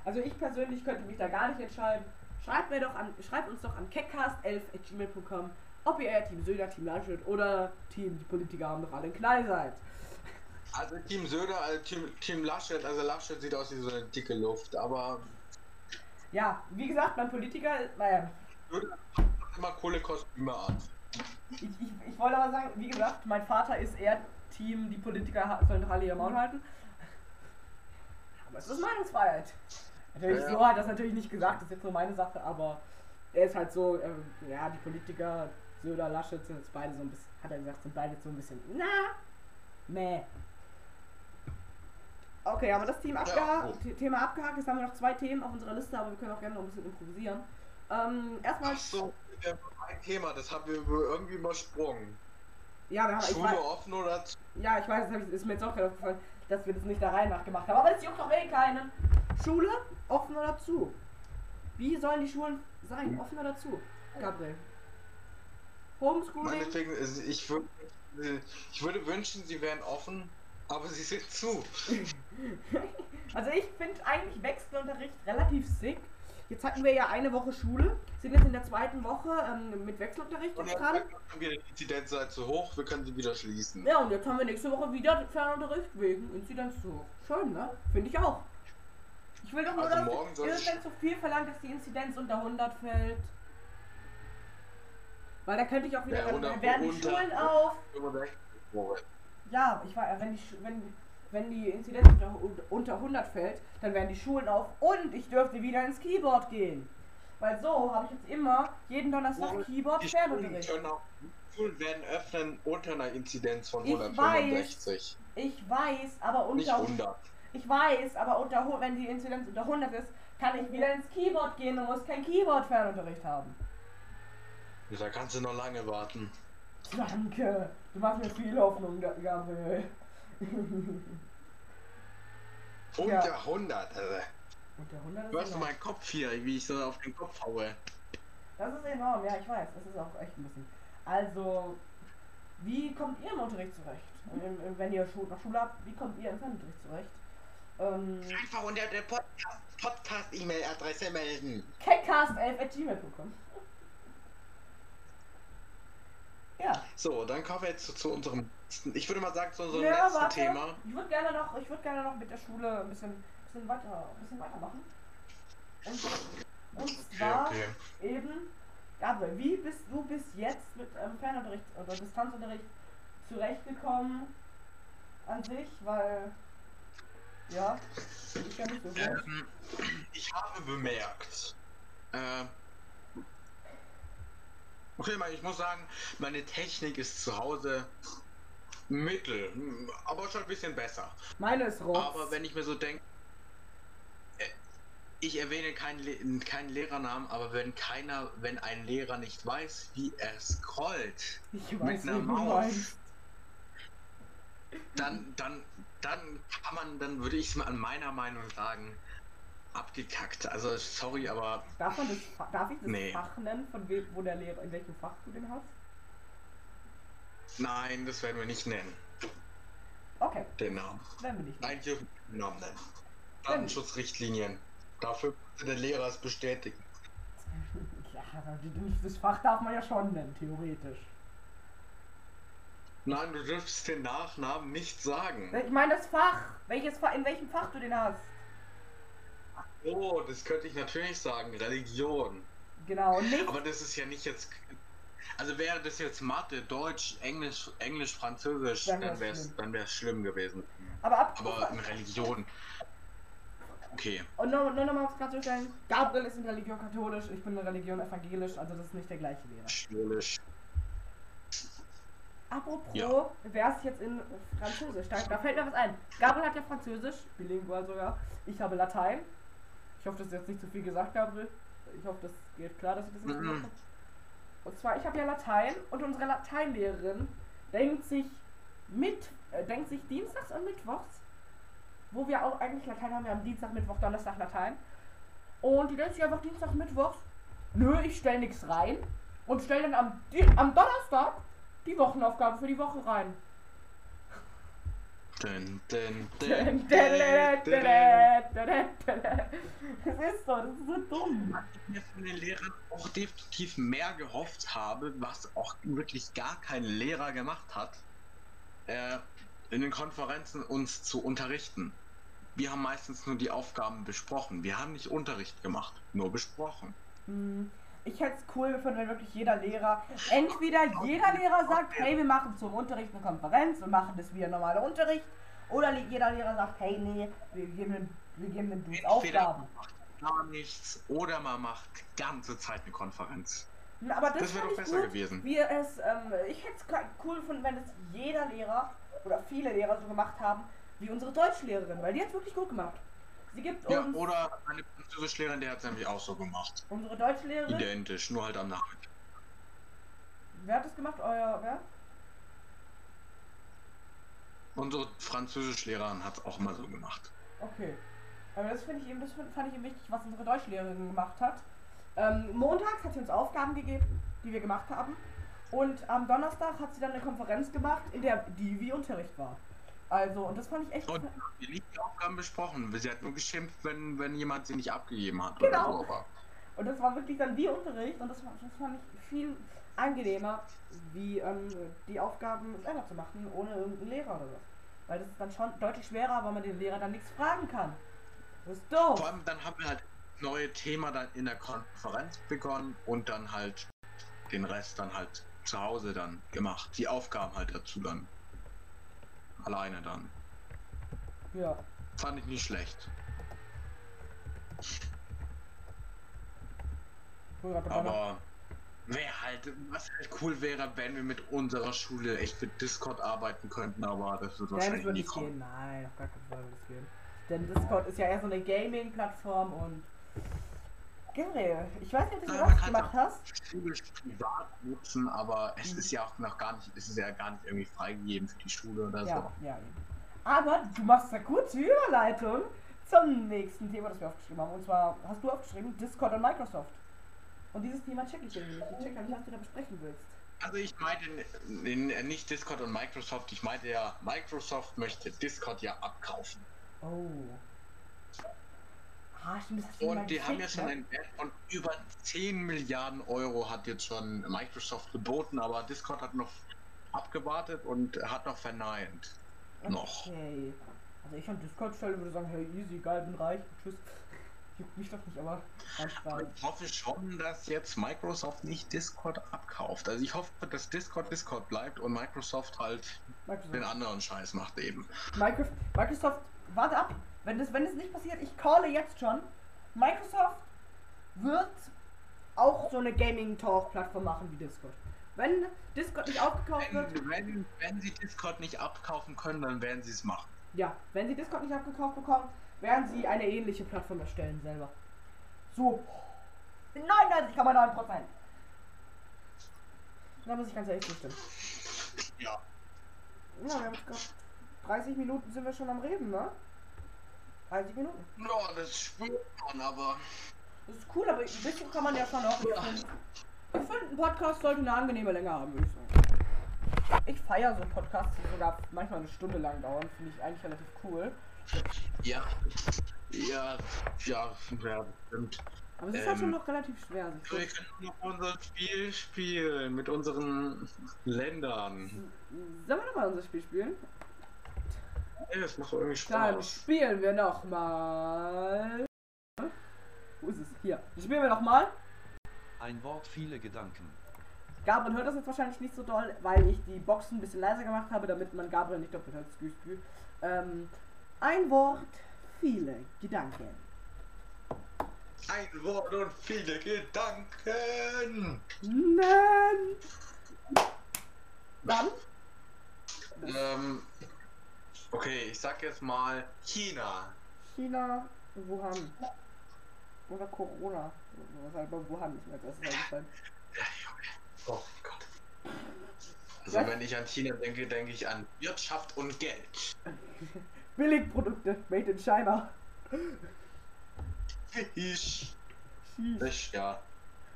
A: Also ich persönlich könnte mich da gar nicht entscheiden. Schreibt mir doch an, schreibt uns doch an keckcast11.gmail.com, ob ihr eher Team Söder, Team Laschet oder Team die Politiker haben doch alle einen Knall seid.
B: Also Team Söder, also Team, Team Laschet, also Laschet sieht aus wie so eine dicke Luft, aber
A: Ja, wie gesagt, mein Politiker, naja,
B: Immer coole Kostüme an.
A: ich, ich, ich wollte aber sagen, wie gesagt, mein Vater ist eher Team, die Politiker sollen doch alle ihr Maul halten. Aber es ist Meinungsfreiheit. Natürlich,
B: Ja, ja.
A: so hat er das natürlich nicht gesagt, das ist jetzt nur meine Sache, aber er ist halt so, ähm, ja, die Politiker, Söder, Laschet sind jetzt beide so ein bisschen, hat er gesagt, sind beide so ein bisschen, na, meh. Okay, haben wir das Thema
B: Ja,
A: abgehakt. The- Thema abgehakt, jetzt haben wir noch zwei Themen auf unserer Liste, aber wir können auch gerne noch ein bisschen improvisieren. Ähm, erstmal,
B: Ach so, ja, ein Thema, das haben wir irgendwie übersprungen.
A: ja, wir haben,
B: Schule
A: weiß,
B: offen oder zu?
A: Ja, ich weiß, das ich, ist mir jetzt auch gerade aufgefallen, dass wir das nicht der Reihe nach gemacht haben. Aber das juckt doch eh keinen. Schule, offen oder zu? Wie sollen die Schulen sein? Offen oder zu? Gabriel. Homeschooling?
B: Meinetwegen, ich würde, ich würde wünschen, sie wären offen, aber sie sind zu.
A: Also ich finde eigentlich Wechselunterricht relativ sick. Jetzt hatten wir ja eine Woche Schule, sind jetzt in der zweiten Woche ähm, mit Wechselunterricht
B: Und
A: dran.
B: haben wir die Inzidenz sei zu hoch, wir können sie wieder schließen.
A: Ja, und jetzt haben wir nächste Woche wieder Fernunterricht wegen Inzidenz zu hoch. Schön, ne? Finde ich auch. Ich will doch nur,
B: Also
A: dass
B: morgen soll
A: ist es
B: ich-
A: denn zu viel verlangt, dass die Inzidenz unter 100 fällt? Weil dann könnte ich auch wieder,
B: Ja,
A: werden die Schulen auf.
B: 65 Moritz.
A: Ja, ich war, wenn die, wenn, wenn die Inzidenz unter, unter 100 fällt, dann werden die Schulen auf und ich dürfte wieder ins Keyboard gehen. Weil so habe ich jetzt immer jeden Donnerstag
B: Moritz,
A: Keyboard
B: Die Schulen,
A: Fernunterricht.
B: werden öffnen unter einer Inzidenz von
A: Ich
B: 165.
A: Ich weiß, aber
B: Nicht
A: unter
B: 100.
A: Ich weiß, aber unter, wenn die Inzidenz unter 100 ist, kann ich wieder ins Keyboard gehen und muss kein Keyboard-Fernunterricht haben.
B: Da kannst du noch lange warten.
A: Danke. Du machst mir viel Hoffnung, Ga- Gabriel.
B: Unter 100, also.
A: Unter 100 ist
B: du
A: enorm.
B: meinen Kopf hier, wie ich so auf den Kopf haue?
A: Das ist enorm, ja, ich weiß. Das ist auch echt ein bisschen. Also, wie kommt ihr im Unterricht zurecht? Wenn ihr Schu nach Schule habt, wie kommt ihr im Fernunterricht zurecht? Ähm,
B: Einfach unter der Podcast- Podcast-E-Mail-Adresse melden.
A: catcast11.gmail.com Ja.
B: So, dann kommen wir jetzt zu, zu unserem letzten, ich würde mal sagen, zu unserem
A: Ja,
B: letzten
A: warte.
B: Thema.
A: Ich würde gerne noch, ich würde gerne noch mit der Schule ein bisschen, bisschen weiter, ein bisschen weitermachen. Und, und zwar eben, Gabriel, wie bist du bis jetzt mit ähm, Fernunterricht oder Distanzunterricht zurechtgekommen an sich, weil ja, ich ja nicht so.
B: Ähm, ich habe bemerkt, äh, okay, ich muss sagen, meine Technik ist zu Hause mittel, aber schon ein bisschen besser.
A: Meine ist rot.
B: Aber wenn ich mir so denke, äh, ich erwähne keinen, keinen Lehrernamen, aber wenn keiner, wenn ein Lehrer nicht weiß, wie er scrollt,
A: ich weiß,
B: einer
A: wie du
B: Maus. dann, dann, dann kann man, dann würde ich es mal an meiner Meinung sagen, abgekackt. Also sorry, aber
A: Darf man das, darf ich das
B: Nee.
A: Fach nennen, von wem, wo der Lehrer, in welchem Fach du den hast?
B: nein, das werden wir nicht nennen,
A: Okay,
B: den Namen.
A: werden wir nicht.
B: Nein, dürfen wir den Namen nennen. Datenschutzrichtlinien. Dafür der Lehrer es bestätigen.
A: Ja, das Fach darf man ja schon nennen, theoretisch.
B: Nein, du dürftest den Nachnamen nicht sagen.
A: Ich meine das Fach. Welches Fach, in welchem Fach du den hast.
B: Oh, das könnte ich natürlich sagen. Religion.
A: Genau, nicht.
B: Aber das ist ja nicht jetzt. Also wäre das jetzt Mathe, Deutsch, Englisch, Englisch, Französisch,
A: Dann
B: wäre es
A: schlimm.
B: dann wär's schlimm gewesen.
A: Aber ab.
B: Aber in Religion. Okay.
A: Und nur, nur nochmal aufs Karte stellen. Gabriel ist in Religion katholisch, ich bin in Religion evangelisch, also das ist nicht der gleiche Lehrer.
B: Schulisch.
A: Apropos,
B: Ja.
A: wer ist jetzt in Französisch? Da, da fällt mir was ein. Gabriel hat ja Französisch, bilingual sogar. Ich habe Latein. Ich hoffe, das ist jetzt nicht zu viel gesagt, Gabriel. Ich hoffe, das geht klar, dass ich das nicht
B: Mhm.
A: gesagt habe. Und zwar, ich habe ja Latein und unsere Lateinlehrerin denkt sich mit, äh, denkt sich dienstags und mittwochs, wo wir auch eigentlich Latein haben, wir haben Dienstag, Mittwoch, Donnerstag Latein. Und die denkt sich einfach Dienstag, Mittwochs, nö, ich stell nichts rein und stell dann am, am Donnerstag die Wochenaufgabe für die Woche rein.
B: Dun, dun,
A: Das
B: dun, dun.
A: ist so, das ist so dumm.
B: ich mir von den Lehrern auch definitiv mehr gehofft habe, was auch wirklich gar kein Lehrer gemacht hat, äh, in den Konferenzen uns zu unterrichten. wir haben meistens nur die Aufgaben besprochen. Wir haben nicht Unterricht gemacht, nur besprochen.
A: Hm, Ich hätte es cool gefunden, wenn wirklich jeder Lehrer, entweder jeder Lehrer sagt, hey, wir machen zum Unterricht eine Konferenz und machen das wie ein normaler Unterricht, oder jeder Lehrer sagt, hey, nee, wir geben den, wir geben den Dudes Aufgaben.
B: man macht gar nichts oder man macht die ganze Zeit eine Konferenz.
A: Na, Aber das,
B: Das wäre doch besser
A: gut,
B: gewesen.
A: Wie es, ähm, ich hätte es cool gefunden, wenn es jeder Lehrer oder viele Lehrer so gemacht haben, wie unsere Deutschlehrerin, weil die hat wirklich gut gemacht. Sie gibt
B: Ja,
A: uns,
B: oder eine Französischlehrerin, der hat es nämlich auch so gemacht.
A: unsere Deutschlehrerin,
B: Identisch, nur halt am Nachmittag.
A: wer hat das gemacht? Euer, wer?
B: Unsere Französischlehrerin hat es auch mal so gemacht.
A: Okay. Aber das finde ich eben, das fand ich eben wichtig, was unsere Deutschlehrerin gemacht hat. Ähm, montags hat sie uns Aufgaben gegeben, die wir gemacht haben. Und am Donnerstag hat sie dann eine Konferenz gemacht, in der die wie Unterricht war. Also, und das fand ich echt.
B: Und wir nicht die Aufgaben besprochen. Sie hat nur geschimpft, wenn, wenn jemand sie nicht abgegeben hat.
A: Genau.
B: Oder so, aber
A: Und das war wirklich dann wie Unterricht und das, das fand ich viel angenehmer, wie ähm, die Aufgaben selber zu machen, ohne irgendeinen Lehrer oder was. Weil das ist dann schon deutlich schwerer, weil man den Lehrer dann nichts fragen kann. Das ist doof.
B: Vor allem dann haben wir halt neue Thema dann in der Konferenz begonnen und dann halt den Rest dann halt zu Hause dann gemacht. Die Aufgaben halt dazu dann. Alleine dann.
A: Ja.
B: Fand ich nicht schlecht. Aber wäre halt, was halt cool wäre, wenn wir mit unserer Schule echt mit Discord arbeiten könnten, aber das wird
A: das
B: wahrscheinlich
A: wird
B: nie
A: nicht
B: kommen.
A: gehen. Nein, auf gar keinen Fall wird es gehen. Denn Discord ist ja eher so eine Gaming-Plattform und. Gabriel, ich weiß nicht, ob du
B: Ja,
A: das
B: kann
A: gemacht hast.
B: Schule privat nutzen, aber es
A: Mhm.
B: ist ja auch noch gar nicht, es ist ja gar nicht irgendwie freigegeben für die Schule oder
A: Ja,
B: so.
A: ja, eben. Aber du machst eine gute Überleitung zum nächsten Thema, das wir aufgeschrieben haben. Und zwar hast du aufgeschrieben Discord und Microsoft. Und dieses Thema check ich irgendwie nicht. Ich check ja nicht, was du da besprechen willst.
B: Also ich meinte n- n- nicht Discord und Microsoft, ich meinte ja, Microsoft möchte Discord ja abkaufen.
A: Oh. Ah, stimmt,
B: Und die haben ja schon
A: ne?
B: einen Wert von über 10 Milliarden Euro hat jetzt schon Microsoft geboten, aber Discord hat noch abgewartet und hat noch verneint. Noch.
A: Okay. Also ich an Discord-Stelle würde sagen, hey, easy, geil, bin reich, tschüss. Juckt mich doch nicht, aber
B: ich hoffe schon, dass jetzt Microsoft nicht Discord abkauft. Also ich hoffe, dass Discord Discord bleibt und Microsoft halt den
A: Microsoft.
B: anderen Scheiß macht eben.
A: Microsoft, Microsoft, warte ab. Wenn das, wenn das nicht passiert, ich calle jetzt schon. Microsoft wird auch so eine Gaming-Talk-Plattform machen wie Discord. Wenn Discord nicht aufgekauft wird,
B: Wenn, wenn, sie Discord nicht abkaufen können, dann werden sie es machen.
A: ja, wenn sie Discord nicht abgekauft bekommen, werden sie eine ähnliche Plattform erstellen selber. So. 99,9%. Da muss ich ganz ehrlich zustimmen.
B: Ja.
A: Ja, wir haben jetzt gerade 30 Minuten sind wir schon am Reden, ne? 30 Minuten.
B: Ja, das spürt man, aber.
A: Das ist cool, aber ein bisschen kann man ja schon auch. Ich finde, ein Podcast sollte eine angenehme Länge haben, würde ich sagen. Ich feiere so Podcasts, die sogar manchmal eine Stunde lang dauern. Finde ich eigentlich relativ cool.
B: Ja. Ja, ja, ja, stimmt.
A: Aber es ist halt schon
B: Ähm,
A: noch relativ schwer. Sich
B: Wir können noch unser Spiel spielen mit unseren Ländern.
A: Sollen wir nochmal unser Spiel spielen?
B: Ey, das macht irgendwie
A: Dann
B: Spaß.
A: spielen wir nochmal. Wo ist es? Hier. Dann spielen wir nochmal.
D: Ein Wort, viele Gedanken.
A: Gabriel hört das jetzt wahrscheinlich nicht so doll, weil ich die Boxen ein bisschen leiser gemacht habe, damit man Gabriel nicht doppelt hört. Ähm, ein Wort, viele Gedanken.
B: Ein Wort und viele Gedanken.
A: Nein! Dann?
B: Ähm, okay, ich sag jetzt mal China.
A: China, Wuhan. Oder Corona. Was halt bei Wuhan nicht mehr als erstes eingefallen.
B: Ja, Junge. Oh Gott. Also
A: Was?
B: wenn ich an China denke, denke ich an Wirtschaft und Geld.
A: Billigprodukte, made in China.
B: Ich.
A: Sheesh.
B: Ich, ja.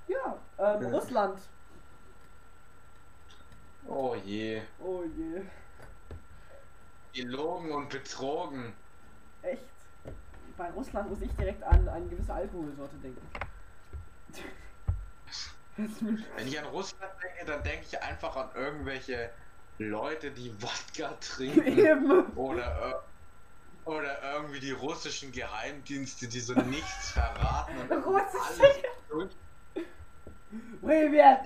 A: Ja, ähm,
B: Ja.
A: Russland.
B: Oh je.
A: Oh je
B: Gelogen und betrogen.
A: Echt? Bei Russland muss ich direkt an eine gewisse Alkoholsorte denken. Das ist mir-
B: Wenn ich an Russland denke, dann denke ich einfach an irgendwelche Leute, die Wodka trinken.
A: Eben.
B: Oder Oder irgendwie die russischen Geheimdienste, die so nichts verraten. Und
A: Russische
B: alles durch-
A: Привет!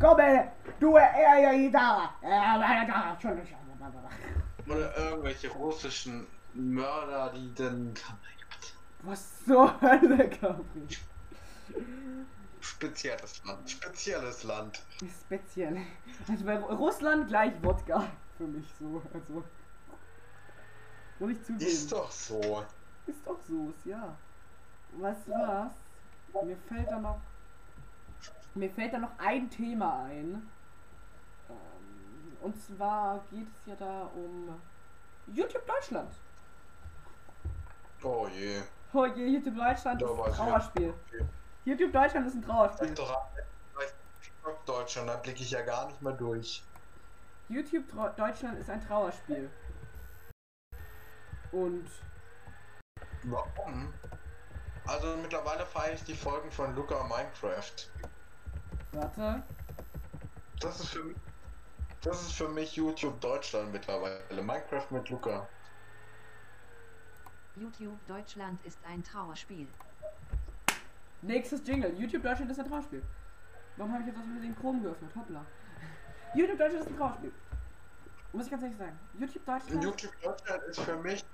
A: Komm her! Du, er, ja, Gitarre! Ja, schon, schon.
B: oder irgendwelche russischen Mörder, die dann.
A: Was zur Hölle, Gabriel?
B: Spezielles Land. Spezielles Land.
A: Speziell. Also bei Russland gleich Wodka. Für mich so. Also. Muss ich zugeben.
B: Ist doch so.
A: Ist doch so, ist ja. Was? Mir fällt da noch. Mir fällt da noch ein Thema ein. Und zwar geht es ja da um YouTube Deutschland.
B: Oh je.
A: Oh je, YouTube Deutschland
B: Da
A: ist ein Trauerspiel.
B: nicht.
A: YouTube Deutschland ist ein Trauerspiel.
B: Deutschland, da blicke ich ja gar nicht mehr durch.
A: YouTube Deutschland ist ein Trauerspiel. Und
B: Warum? Also mittlerweile feiere ich die Folgen von Luca Minecraft.
A: warte.
B: Das ist für mich. Das ist für mich YouTube Deutschland mittlerweile. Minecraft mit Luca.
C: YouTube Deutschland ist ein Trauerspiel.
A: Nächstes Jingle. YouTube Deutschland ist ein Trauerspiel. Warum habe ich jetzt aus Versehen Chrome geöffnet? Hoppla. YouTube Deutschland ist ein Trauerspiel. Muss ich ganz ehrlich sagen. YouTube Deutschland
B: YouTube Deutschland ist für mich.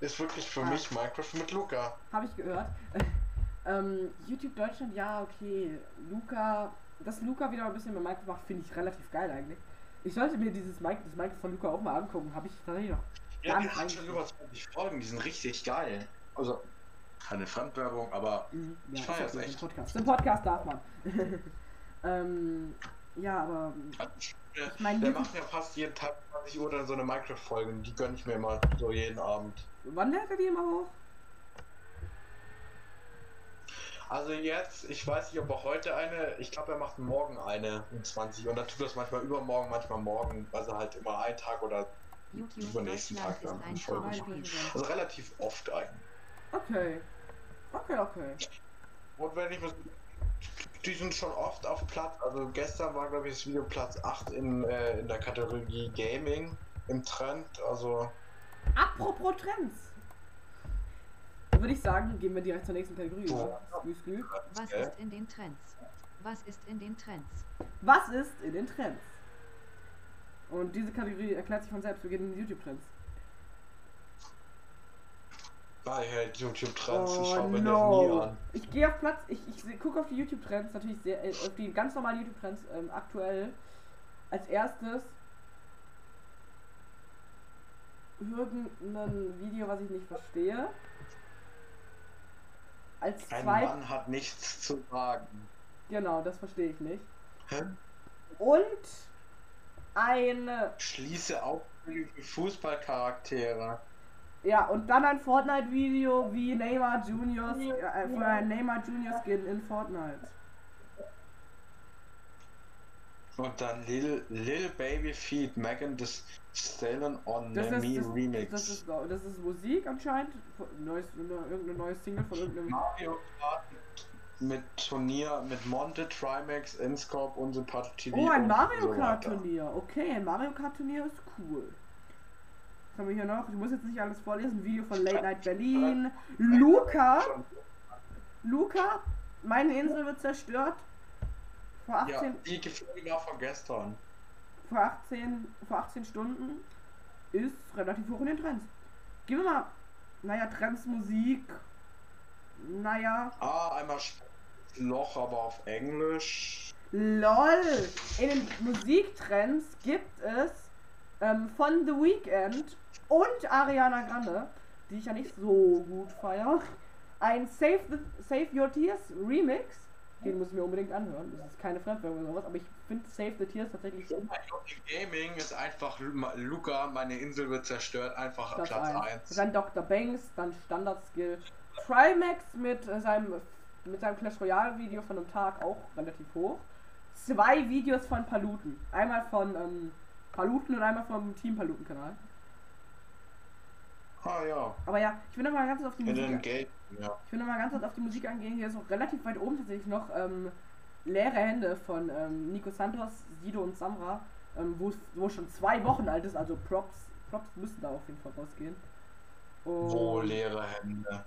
B: Ist wirklich für
A: Ah.
B: mich Minecraft mit Luca.
A: habe ich gehört. ähm, YouTube Deutschland, ja, okay. Luca, dass Luca wieder ein bisschen mit Minecraft macht, finde ich relativ geil eigentlich. Ich sollte mir dieses Mic, das Minecraft von Luca auch mal angucken. Habe ich tatsächlich noch.
B: Ja,
A: nicht
B: haben schon über 20 Folgen, die sind richtig geil. Also, keine Fremdwerbung, aber
A: Mhm,
B: Ich
A: ja,
B: feier
A: ist
B: es echt.
A: Podcast. Im Podcast darf man. ähm, ja, aber
B: ich
A: mein,
B: der macht ja fast jeden Tag 20 Uhr dann so eine Minecraft-Folge die gönne ich mir mal so jeden Abend.
A: wann lädt er die immer hoch?
B: Also jetzt, ich weiß nicht, ob er heute eine, ich glaube er macht morgen eine um 20 und dann tut das manchmal übermorgen, manchmal morgen, also halt immer einen Tag oder
C: YouTube
B: Übernächsten Tag dann in Folge. Also relativ oft eigentlich.
A: Okay. Okay, okay.
B: Und wenn ich mir die sind schon oft auf Platz, also gestern war glaube ich das Video Platz 8 in, äh, in der Kategorie Gaming im Trend, also
A: Apropos Trends. Würde ich sagen, gehen wir direkt zur nächsten Kategorie. Skü.
C: Was ist in den Trends? Was ist in den Trends?
A: Was ist in den Trends? Und diese Kategorie erklärt sich von selbst. Wir gehen in die YouTube-Trends.
B: bei halt YouTube Trends, ich
A: Oh
B: schaue mir das nie
A: no.
B: an.
A: Ich gehe auf Platz, ich, ich gucke auf die YouTube-Trends, natürlich sehr, äh, auf die ganz normalen YouTube-Trends ähm, aktuell. Als erstes irgendein Video, was ich nicht verstehe. Als
B: Ein
A: zweit,
B: Mann hat nichts zu sagen.
A: genau, das verstehe ich nicht.
B: Hä?
A: Und ein,
B: Schließe auffällige Fußballcharaktere.
A: ja, und dann ein Fortnite-Video wie Neymar Juniors, äh, für ein Neymar Junior Skin in Fortnite.
B: Und dann Lil, Lil Baby Feed Megan Thee Stallion on
A: Das
B: Me
A: ist, das,
B: Remix.
A: das, ist, das ist Musik anscheinend. Neues, irgendeine neue Single von irgendeinem.
B: Mario Kart mit Turnier mit Monte, Trimax, Inscope und Sympathie TV.
A: Oh, ein Mario
B: so
A: Kart. Turnier. Okay, ein Mario Kart Turnier ist cool. Was haben wir hier noch? Ich muss jetzt nicht alles vorlesen. Video von Late Night Berlin. Luca. Luca. Meine Insel wird zerstört. Vor 18,
B: Ja, die Gefühle war von gestern.
A: vor 18, vor 18 Stunden. Ist relativ hoch in den Trends. Gehen wir mal. Naja, Trends Musik. Naja.
B: Ah, einmal Loch, aber auf Englisch.
A: LOL! In den Musiktrends gibt es ähm, von The Weeknd und Ariana Grande, die ich ja nicht so gut feiere, ein Save, the, Save Your Tears Remix. Den muss ich mir unbedingt anhören. Das ist keine Fremdwerbung oder sowas, aber ich finde Save the Tears tatsächlich
B: Im Gaming ist einfach Lu- Luca, meine Insel wird zerstört, einfach
A: Platz
B: Platz
A: 1.
B: 1.
A: Dann Dr. Banks, dann Standard Skill. Trimax mit äh, seinem mit seinem Clash Royale Video von einem Tag auch relativ hoch. Zwei Videos von Paluten. Einmal von ähm, Paluten und einmal vom Team Paluten Kanal.
B: Ah ja,
A: Aber ja, ich will noch mal ganz kurz auf die Musik.
B: Game, ja.
A: Ich will noch mal ganz kurz auf die Musik angehen. Hier ist auch relativ weit oben tatsächlich noch ähm, leere Hände von ähm, Nico Santos, Sido und Samra, ähm, wo, wo schon zwei Wochen alt ist. Also Props, Props müssen da auf jeden Fall rausgehen.
B: Wo
A: Und,
B: leere Hände.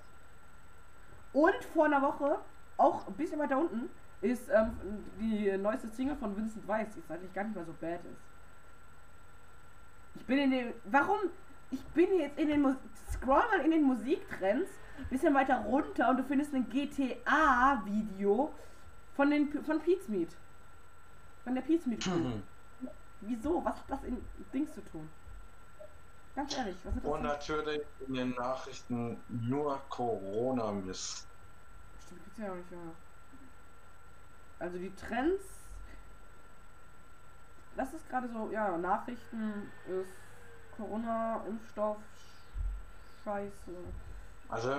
A: und vor einer Woche, auch ein bisschen weiter unten, ist ähm, die neueste Single von Vincent Weiss, die eigentlich gar nicht mehr so bad ist. Ich bin in den. Warum? Ich bin jetzt in den. Mus Scroll mal in den Musiktrends, bisschen weiter runter und du findest ein GTA-Video von den von Pete's Meat. Von der Pete's Meat. Crew. Wieso? Was hat das in Dings zu tun? Ganz ehrlich, was hat das
B: Und natürlich in den Nachrichten nur Corona-Mist.
A: Stimmt, gibt's ja auch nicht, ja. Also die Trends. Das ist gerade so, ja, Nachrichten ist Corona, Impfstoff, Scheiße.
B: Also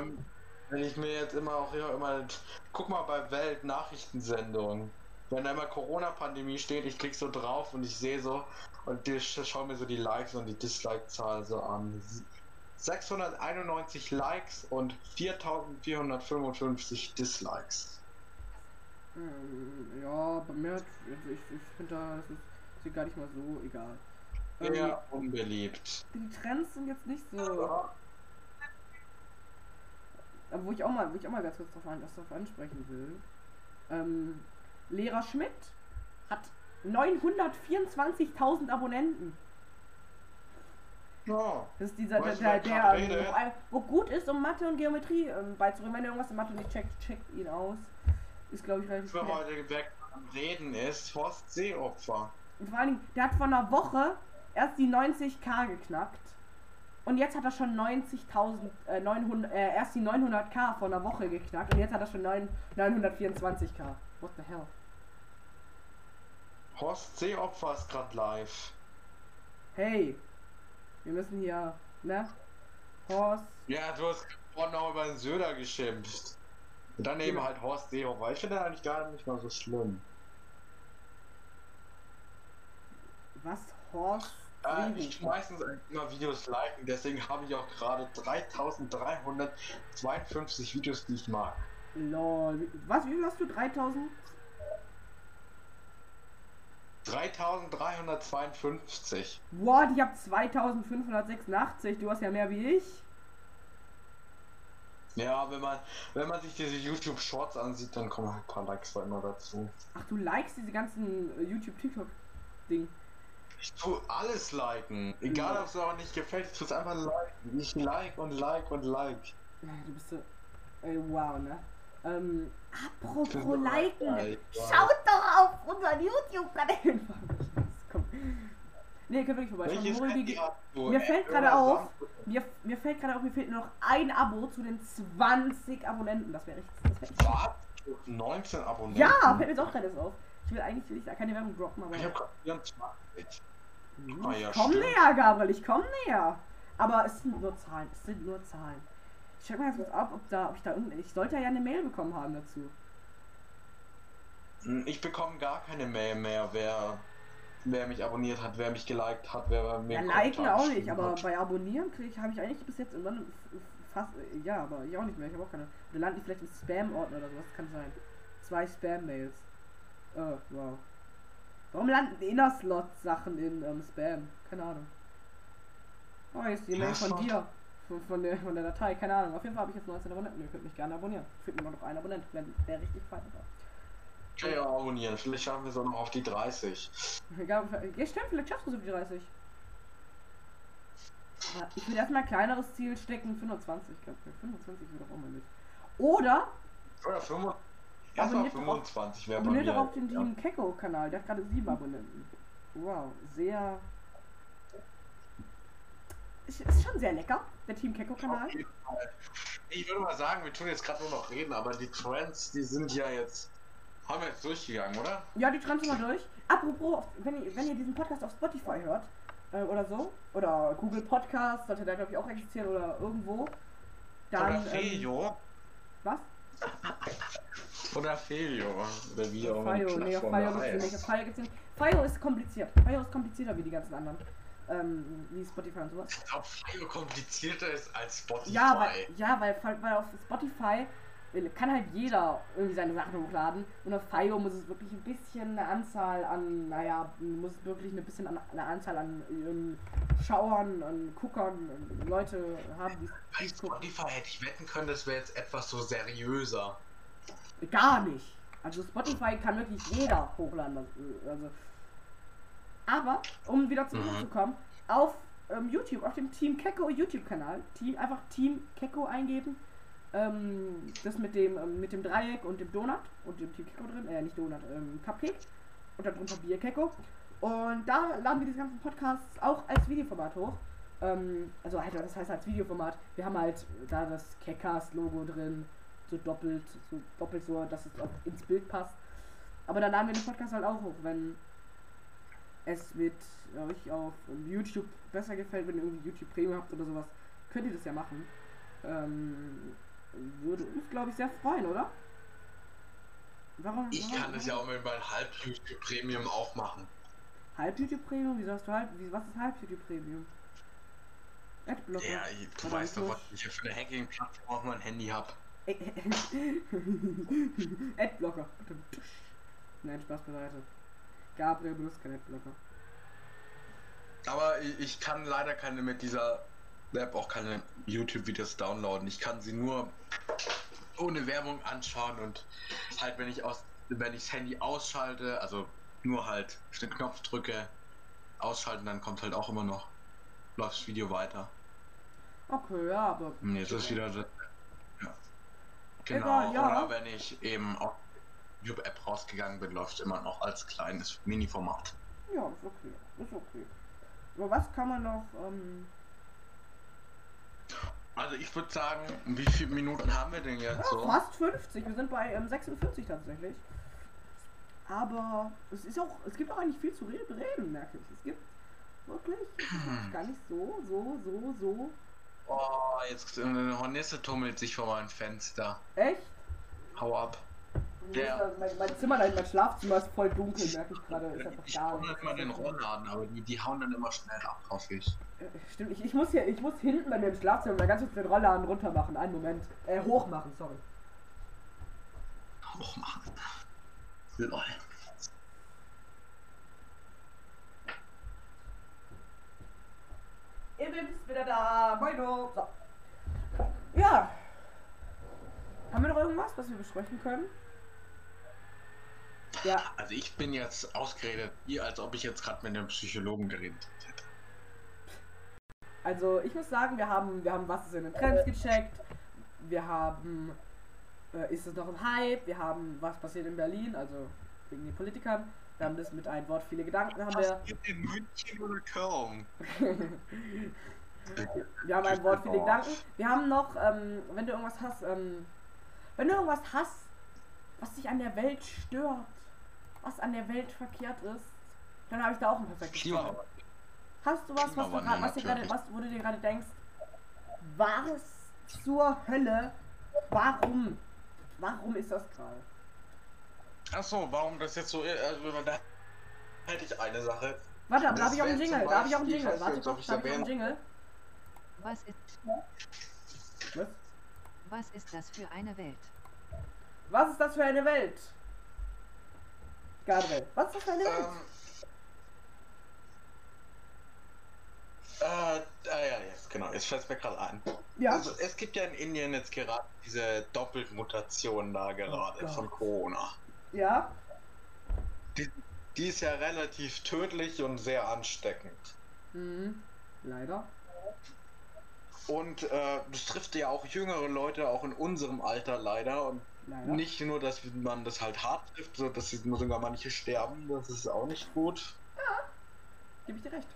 B: wenn ich mir jetzt immer auch hier immer guck mal bei Welt Nachrichtensendungen, wenn da immer Corona-Pandemie steht, ich klick so drauf und ich sehe so und die sch- schau mir so die Likes und die Dislike-Zahl so an. 691 Likes und 4455 Dislikes.
A: Ähm, ja, bei mir, also ich, ich finde da, das ist, ist hier gar nicht mal so egal. Ähm,
B: Sehr unbeliebt.
A: Die Trends sind jetzt nicht so. Aber wo ich auch mal, wo ich auch mal ganz kurz drauf, an, drauf ansprechen will. Ähm, Lehrer Schmidt hat 924.000 Abonnenten.
B: Ja.
A: Das ist dieser, der, der, der ähm,
B: redet?
A: wo, wo gut ist, um Mathe und Geometrie ähm, beizubringen. Wenn ihr irgendwas in Mathe nicht checkt, checkt ihn aus. Ist, glaube ich, relativ
B: Für heute weg am Reden ist Horst Seeopfer.
A: Und vor allen Dingen, der hat vor einer Woche erst die 90k geknackt. Und jetzt hat er schon 90.000, äh, 900, äh, erst die 900k vor einer Woche geknackt. Und jetzt hat er schon 9, 924k. What the hell?
B: Horst Seeopfer ist gerade live.
A: Hey, wir müssen hier, ne? Horst.
B: Ja, du hast vorhin auch über den Söder geschimpft. Und dann eben halt Horst Seehofer. Ich finde den eigentlich gar nicht mal so schlimm.
A: Was? Horst?
B: Äh, ich meistens immer Videos liken, deswegen habe ich auch gerade 3352 Videos, die ich mag.
A: Lol. Was? Wie viel hast du? 3000?
B: 3352.
A: What? Ich hab 2586. Du hast ja mehr wie ich.
B: Ja, wenn man, wenn man sich diese YouTube Shorts ansieht, dann kommen ein paar Likes immer dazu.
A: Ach, du likest diese ganzen äh, YouTube-TikTok-Ding.
B: Ich tue alles liken. Egal,
A: Ja.
B: ob es aber nicht gefällt, ich tue es einfach liken. Ich like und like und like.
A: Du bist so. Ey, wow, ne? Ähm, apropos liken.
B: wow.
A: Schaut doch auf unseren YouTube-Kanal. Nee, könnt wirklich vorbeischauen.
B: Du?
A: mir fällt
B: Apple
A: gerade
B: oder
A: auf, mir, mir fällt gerade auf, mir fehlt nur noch ein Abo zu den 20 Abonnenten. Das wäre richtig. Das wär echt
B: Was? 19 Abonnenten?
A: ja, fällt mir jetzt auch gerade auf. Ich will eigentlich will ich da keine Werbung droppen, aber.
B: Ich habe gerade 24.
A: Hm,
B: Ah, ja,
A: ich komm
B: stimmt.
A: näher, Gabriel, ich komm näher. Aber es sind nur Zahlen, es sind nur Zahlen. Ich check mal jetzt kurz ab, ob da, ob ich da unten. Ich sollte ja eine Mail bekommen haben dazu.
B: Hm, Ich bekomme gar keine Mail mehr, wer, wer mich abonniert hat, wer mich geliked hat, wer mir
A: Ja, liken auch nicht, aber
B: hat.
A: bei Abonnieren krieg ich, habe ich eigentlich bis jetzt f- fast. Ja, aber ich auch nicht mehr, ich habe auch keine. Oder landen die vielleicht im Spam-Ordner oder sowas, kann sein. Zwei Spam-Mails. Oh, wow. Warum landen Inner-Slot-Sachen in ähm, Spam? Keine Ahnung. Oh, ist die
B: Ja,
A: Mail von dir. Von, von, der, von der Datei, keine Ahnung. Auf jeden Fall habe ich jetzt 19 Abonnenten. Ihr könnt mich gerne abonnieren. Fehlt mir noch ein Abonnent, wenn der richtig fein war.
B: Ich kann ja auch abonnieren, vielleicht schaffen wir es auch noch auf die 30.
A: Egal, ja, stimmt, vielleicht schaffst du so die 30. Aber ich will erstmal ein kleineres Ziel stecken, 25. Ich glaube, 25 wird auch mal mit. Oder
B: Oder 25. Erstmal
A: Abonniert doch auch-
B: 25 wäre bei
A: abonniert
B: mir.
A: doch auch den
B: ja.
A: Team Keko-Kanal. Der hat gerade 7 Abonnenten. Wow, sehr. Ist, ist schon sehr lecker, der Team Keko-Kanal.
B: Ich würde mal sagen, wir tun jetzt gerade nur noch reden, aber die Trends, die sind ja jetzt. Haben wir jetzt durchgegangen, oder?
A: Ja, die Trends sind mal durch. Apropos, wenn ihr, wenn ihr diesen Podcast auf Spotify hört, äh, oder so, oder Google Podcast, sollte da glaube ich auch existieren, oder irgendwo, dann.
B: Oder
A: Ähm,
B: Fejo.
A: was?
B: Oder Fejo. Oder wie auch immer
A: nee, gibt's nicht. gibt's. Fio ist kompliziert. Fio ist komplizierter wie die ganzen anderen. Ähm, wie Spotify und sowas.
B: Ich glaube, Fejo komplizierter ist als Spotify.
A: Ja, weil, ja, weil, weil auf Spotify kann halt jeder irgendwie seine Sachen hochladen. Und auf Fio muss es wirklich ein bisschen eine Anzahl an, naja, muss es wirklich ein bisschen an, eine Anzahl an ähm, Schauern, an Guckern, an Leute haben, die
B: Bei. Spotify hätte ich wetten können, das wäre jetzt etwas so seriöser.
A: Gar nicht. Also Spotify kann wirklich jeder hochladen. was- Also. Aber, um wieder zum
B: Mhm.
A: Auf ähm, YouTube, auf dem Team Kecko YouTube-Kanal, Team, einfach Team Kecko eingeben. Ähm, das mit dem, ähm, mit dem Dreieck und dem Donut und dem Team Kecko drin, äh, nicht Donut, ähm, Cupcake. Und darunter Bier Kecko. Und da laden wir diese ganzen Podcasts auch als Videoformat hoch. Ähm, also halt, das heißt als Videoformat. Wir haben halt da das Keckers-Logo drin, so doppelt, so doppelt so, dass es auch ins Bild passt. Aber dann laden wir den Podcast halt auch hoch, wenn es mit euch auf YouTube besser gefällt, wenn ihr irgendwie YouTube Premium habt oder sowas, könnt ihr das ja machen. Ähm, würde uns, glaube ich, sehr freuen, oder? Warum?
B: Ich
A: warum-
B: kann das ja auch mit meinem Halb-YouTube Premium auch machen.
A: Halb YouTube Premium? Wieso hast du halb? Was ist halb YouTube Premium? Adblocker.
B: Ja, du
A: Oder
B: weißt doch, was ich hier für eine Hacking-Plattform auf mein Handy habe.
A: Adblocker. Nein, Spaß beiseite. Gabriel benutzt keinen Adblocker.
B: Aber ich kann leider keine mit dieser App auch keine YouTube-Videos downloaden. Ich kann sie nur ohne Werbung anschauen und halt, wenn ich aus, wenn ich das Handy ausschalte, also nur halt den Knopf drücke, ausschalten, dann kommt halt auch immer noch läuft das Video weiter.
A: Okay, ja, aber.
B: Jetzt ist wieder ja. Genau.
A: Egal, ja.
B: Oder wenn ich eben auf die YouTube-App rausgegangen bin, läuft immer noch als kleines Mini-Format.
A: Ja, ist okay. Ist okay. Aber was kann man noch, ähm.
B: Also ich würde sagen, wie viele Minuten haben wir denn jetzt so?
A: Fast 50. Wir sind bei ähm, 46 tatsächlich. Aber es ist auch, es gibt auch eigentlich viel zu re- reden, merke ich. Es gibt wirklich wirklich gar nicht so, so, so, so.
B: Oh, jetzt eine Hornisse tummelt sich vor meinem Fenster.
A: Echt?
B: Hau ab.
A: Ja.
B: Ja.
A: Mein, mein Zimmer, mein Schlafzimmer ist voll dunkel, merke ich gerade. Ist einfach
B: Ich
A: gar nicht.
B: in den Rollladen, aber die, die hauen dann immer schnell ab, hoffe ich.
A: Stimmt, ich, ich muss hier, ich muss hinten bei mir im Schlafzimmer mal ganz kurz den Rollladen runter machen. Einen Moment. Äh, hoch machen, sorry.
B: Hochmachen. Lol.
A: Ihr bist wieder da. Moino. So. Ja. Haben wir noch irgendwas, was wir besprechen können? Ja,
B: Also ich bin jetzt ausgeredet, wie als ob ich jetzt gerade mit einem Psychologen geredet hätte.
A: Also ich muss sagen, wir haben, wir haben was ist in den Trends gecheckt. Wir haben, äh, ist es noch im Hype? Wir haben, was passiert in Berlin, also wegen den Politikern. Wir haben das mit einem Wort viele Gedanken, haben wir.
B: in München oder Köln?
A: Wir haben ein Wort, viele Gedanken. Wir haben noch, ähm, wenn du irgendwas hast, ähm, wenn du irgendwas hast, was dich an der Welt stört, was an der Welt verkehrt ist, dann habe ich da auch ein perfektes. Wort. Hast du was, was du gerade, was dir gerade,
B: natürlich.
A: was, wo du dir gerade denkst, was zur Hölle, warum, warum ist das gerade?
B: Achso, warum das jetzt so ist? Also, wenn man da hätte ich eine Sache.
A: Warte, aber da habe ich auch einen Jingle, da habe ich auch einen Jingle, warte da habe ich auch einen Jingle.
C: Was ist,
A: Was?
C: was ist das für eine Welt?
A: Was ist das für eine Welt? Gabriel, was ist das für eine Welt?
B: Ähm, äh, ah ja, jetzt genau, jetzt fällt es mir gerade ein.
A: ja.
B: Also es gibt ja in Indien jetzt gerade diese Doppelmutation da gerade
A: Gott.
B: von Corona.
A: Ja,
B: Die, die ist ja relativ tödlich und sehr ansteckend.
A: mhm. leider.
B: Und äh, das trifft ja auch jüngere Leute, auch in unserem Alter leider. Und
A: Leider.
B: nicht nur, dass man das halt hart trifft, so dass sogar manche sterben, das ist auch nicht gut.
A: Gebe ich dir recht.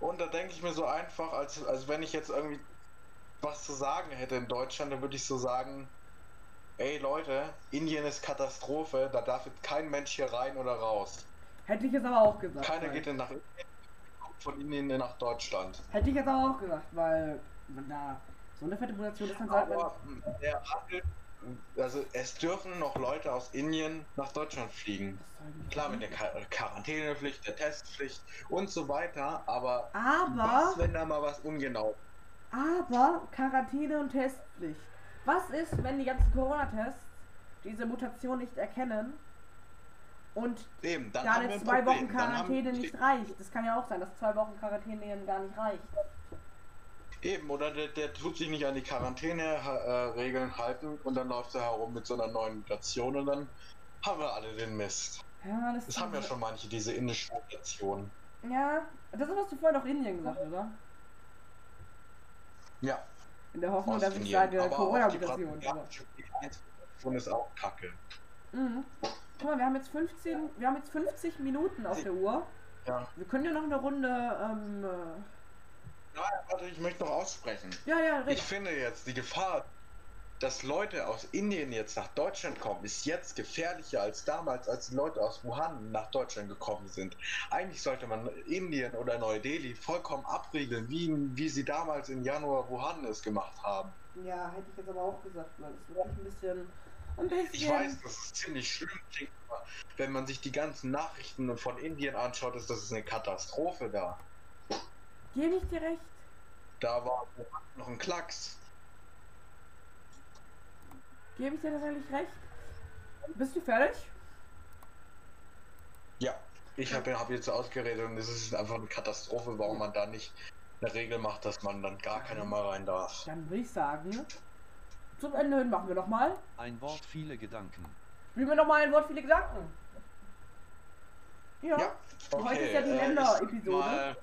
B: Und da denke ich mir so einfach, als, als wenn ich jetzt irgendwie was zu sagen hätte in Deutschland, dann würde ich so sagen, ey Leute, Indien ist Katastrophe, da darf jetzt kein Mensch hier rein oder raus.
A: Hätte ich jetzt aber auch gesagt.
B: Keiner
A: weil,
B: geht denn nach Indien, kommt von Indien nach Deutschland.
A: Hätte ich jetzt aber auch gesagt, weil da so eine fette Mutation ist, dann sollte man.
B: Aber der Handel, also es dürfen noch Leute aus Indien nach Deutschland fliegen. Klar mit der Quar- Quarantänepflicht, der Testpflicht und so weiter, aber
A: Aber,
B: was, wenn da mal was ungenau
A: aber Quarantäne und Testpflicht. Was ist, wenn die ganzen Corona-Tests diese Mutation nicht erkennen und
B: Eben, dann
A: da
B: haben wir
A: eine
B: ein
A: zwei Wochen.
B: Dann
A: Quarantäne nicht reicht? Das kann ja auch sein, dass zwei Wochen Quarantäne gar nicht reicht.
B: Eben, oder der, der tut sich nicht an die Quarantäne-Regeln halten und dann läuft er herum mit so einer neuen Mutation und dann haben wir alle den Mist.
A: Ja, das,
B: Das haben ja schon manche, diese indischen Mutationen.
A: Ja, das ist, was du vorhin auch Indien gesagt hast, oder?
B: Ja,
A: In der Hoffnung, dass ich
B: Indien.
A: sage
B: Aber auch die
A: Corona-Mutation.
B: Mutation ist auch kacke.
A: Mhm. Guck mal, wir haben jetzt 15, wir haben jetzt 50 Minuten auf der Uhr.
B: Ja.
A: Wir können ja noch eine Runde, ähm, äh,
B: warte, ich möchte noch aussprechen.
A: ja, ja, red.
B: Ich finde jetzt, die Gefahr, dass Leute aus Indien jetzt nach Deutschland kommen, ist jetzt gefährlicher als damals, als die Leute aus Wuhan nach Deutschland gekommen sind. Eigentlich sollte man Indien oder Neu-Delhi vollkommen abriegeln, wie, wie sie damals im Januar Wuhan es gemacht haben.
A: Ja, hätte ich jetzt aber auch gesagt, weil es wirklich ein bisschen, ein bisschen.
B: Ich weiß, das ist ziemlich schlimm, klingt, aber wenn man sich die ganzen Nachrichten von Indien anschaut, ist das eine Katastrophe da.
A: Gebe ich dir recht?
B: Da war noch ein Klacks.
A: Gebe ich dir tatsächlich recht? Bist du fertig?
B: Ja, ich habe hab jetzt ausgeredet und es ist einfach eine Katastrophe, warum man da nicht eine Regel macht, dass man dann gar keiner mal rein darf.
A: Dann würde ich sagen, zum Ende hin machen wir nochmal.
D: Ein Wort, viele Gedanken.
A: Spielen wir nochmal ein Wort, viele Gedanken. Ja.
B: Ja,
A: Heute ist ja die
B: äh,
A: Länder-Episode.
B: mal-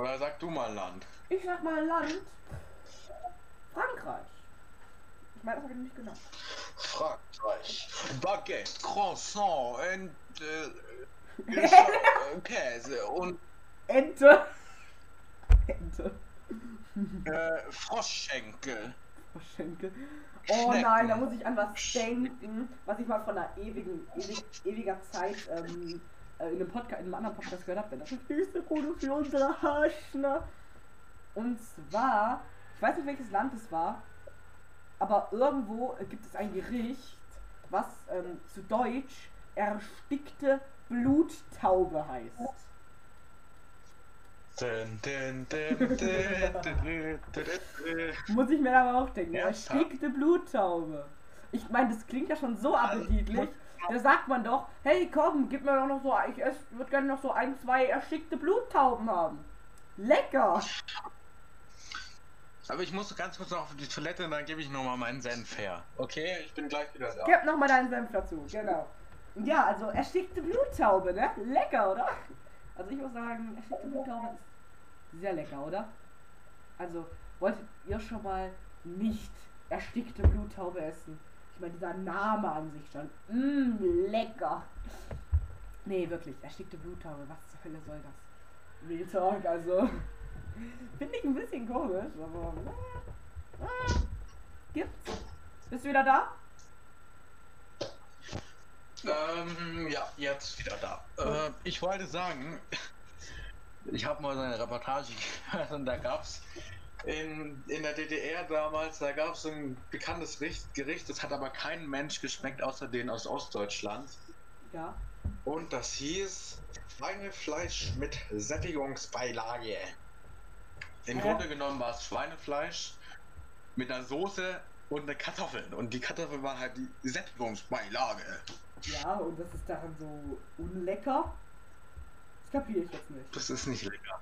B: Oder sag du mal ein Land.
A: Ich sag mal Land. Frankreich. Ich meine, das habe ich nicht genannt.
B: Frankreich. Baguette, Croissant und äh, Käse und
A: Ente. Ente.
B: äh, Froschschenkel.
A: Schenkel. Oh
B: Schnecken.
A: nein, da muss ich an was denken, was ich mal von einer ewigen, ewig, ewiger Zeit ähm, äh, in, einem Podcast, in einem anderen Podcast gehört habe. Das ist die höchste Produktion unserer Haschner. Und zwar, ich weiß nicht welches Land es war, aber irgendwo gibt es ein Gericht, was ähm, zu Deutsch erstickte Bluttaube heißt. Muss ich mir aber auch denken. Erstickte Bluttaube. Ich meine, das klingt ja schon so appetitlich. Da sagt man doch, hey komm, gib mir doch noch so, ich würde gerne noch so ein, zwei erstickte Bluttauben haben. Lecker!
B: Aber ich muss ganz kurz noch auf die Toilette und dann gebe ich nochmal meinen Senf her. Okay, ich bin gleich wieder da.
A: Gib nochmal deinen Senf dazu, genau. Ja, also erstickte Bluttaube, ne? Lecker, oder? Also ich muss sagen, erstickte Bluttaube ist sehr lecker, oder? Also, wolltet ihr schon mal nicht erstickte Bluttaube essen? Meine, dieser Name an sich schon. Mmm, lecker. Nee, wirklich, erstickte Bluttaube, was zur Hölle soll das? Real Talk, also. Finde ich ein bisschen komisch, aber. äh, äh, Gibt's. Bist du wieder da?
B: Ähm, ja, jetzt wieder da. Äh, ich wollte sagen, ich habe mal so eine Reportage gehört und da gab's in, in der DDR damals, da gab es ein bekanntes Richt, Gericht, das hat aber kein Mensch geschmeckt, außer den aus Ostdeutschland.
A: Ja.
B: Und das hieß Schweinefleisch mit Sättigungsbeilage. Im
A: Hä?
B: Grunde genommen war es Schweinefleisch mit einer Soße und eine Kartoffeln. Und die Kartoffeln waren halt die Sättigungsbeilage.
A: Ja, und was ist daran so unlecker? Das kapiere ich jetzt nicht.
B: Das ist nicht lecker.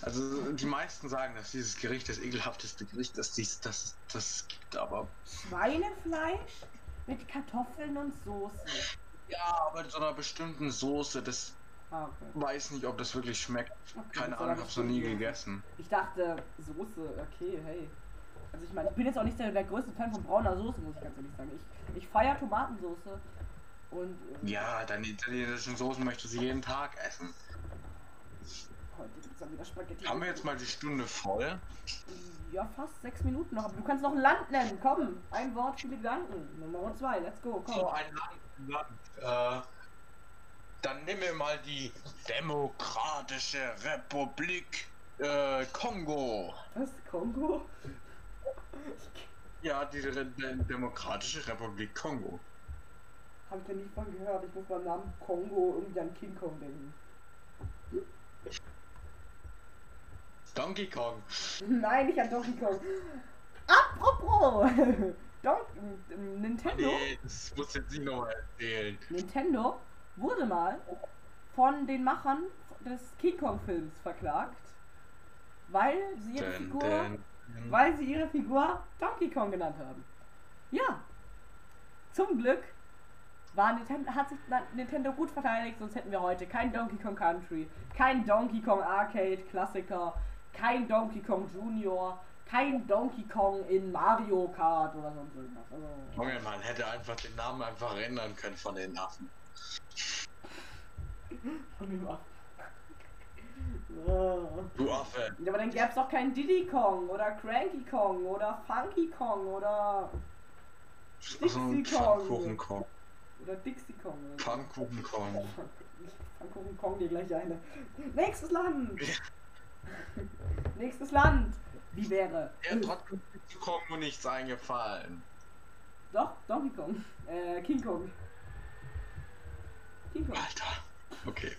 B: Also die meisten sagen, dass dieses Gericht das ekelhafteste Gericht ist, dies, das das gibt, aber
A: Schweinefleisch mit Kartoffeln und Soße.
B: ja, aber in so einer bestimmten Soße, das
A: Ah, okay.
B: weiß nicht, ob das wirklich schmeckt.
A: okay
B: Keine
A: das
B: Ahnung,
A: aber
B: hab's noch nie gegessen.
A: Ich dachte, Soße, okay, hey. Also ich meine, ich bin jetzt auch nicht der, der größte Fan von brauner Soße, muss ich ganz ehrlich sagen. Ich, ich feiere Tomatensoße und ähm,
B: Ja, deine italienischen Soßen möchtest du jeden Tag essen.
A: Heute gibt es dann wieder Spaghetti.
B: Haben wir jetzt mal die Stunde voll?
A: Ja, fast sechs Minuten noch. Aber du kannst noch ein Land nennen. Komm, ein Wort, viele Gedanken. Nummer zwei, let's go, komm.
B: So ein Land. Land. Äh, dann nehmen wir mal die Demokratische Republik äh, Kongo.
A: Was? Kongo?
B: Ja, die Re De Demokratische Republik Kongo.
A: Hab ich ja nicht von gehört. Ich muss beim Namen Kongo irgendwie an King Kong denken.
B: Donkey Kong.
A: Nein, nicht an Donkey Kong. Apropos! Don Nintendo.
B: Nee, das muss jetzt nicht nochmal erzählen.
A: Nintendo wurde mal von den Machern des King Kong Films verklagt, weil sie ihre
B: Dun,
A: Figur,
B: dun, dun.
A: weil sie ihre Figur Donkey Kong genannt haben. Ja. Zum Glück war Nintendo, hat sich Nintendo gut verteidigt, sonst hätten wir heute kein Donkey Kong Country, kein Donkey Kong Arcade Klassiker, kein Donkey Kong Junior, kein Donkey Kong in Mario Kart oder sonst irgendwas. Also,
B: Junge, man hätte einfach den Namen einfach ändern können von den Affen.
A: von dem Affen.
B: Du Affe.
A: Ja, aber dann gäbe es doch keinen Diddy Kong oder Cranky Kong oder Funky Kong oder, Dixie Kong.
B: Kong.
A: oder Dixie Kong.
B: Pfannkuchen Kong.
A: Pfannkuchen Kong, die gleich eine. Nächstes Land! Nächstes Land! Wie wäre?
B: Er hat trotzdem zu Kong nur nichts eingefallen.
A: Doch, Donkey Kong. Äh, King Kong. King Kong.
B: Alter. Okay.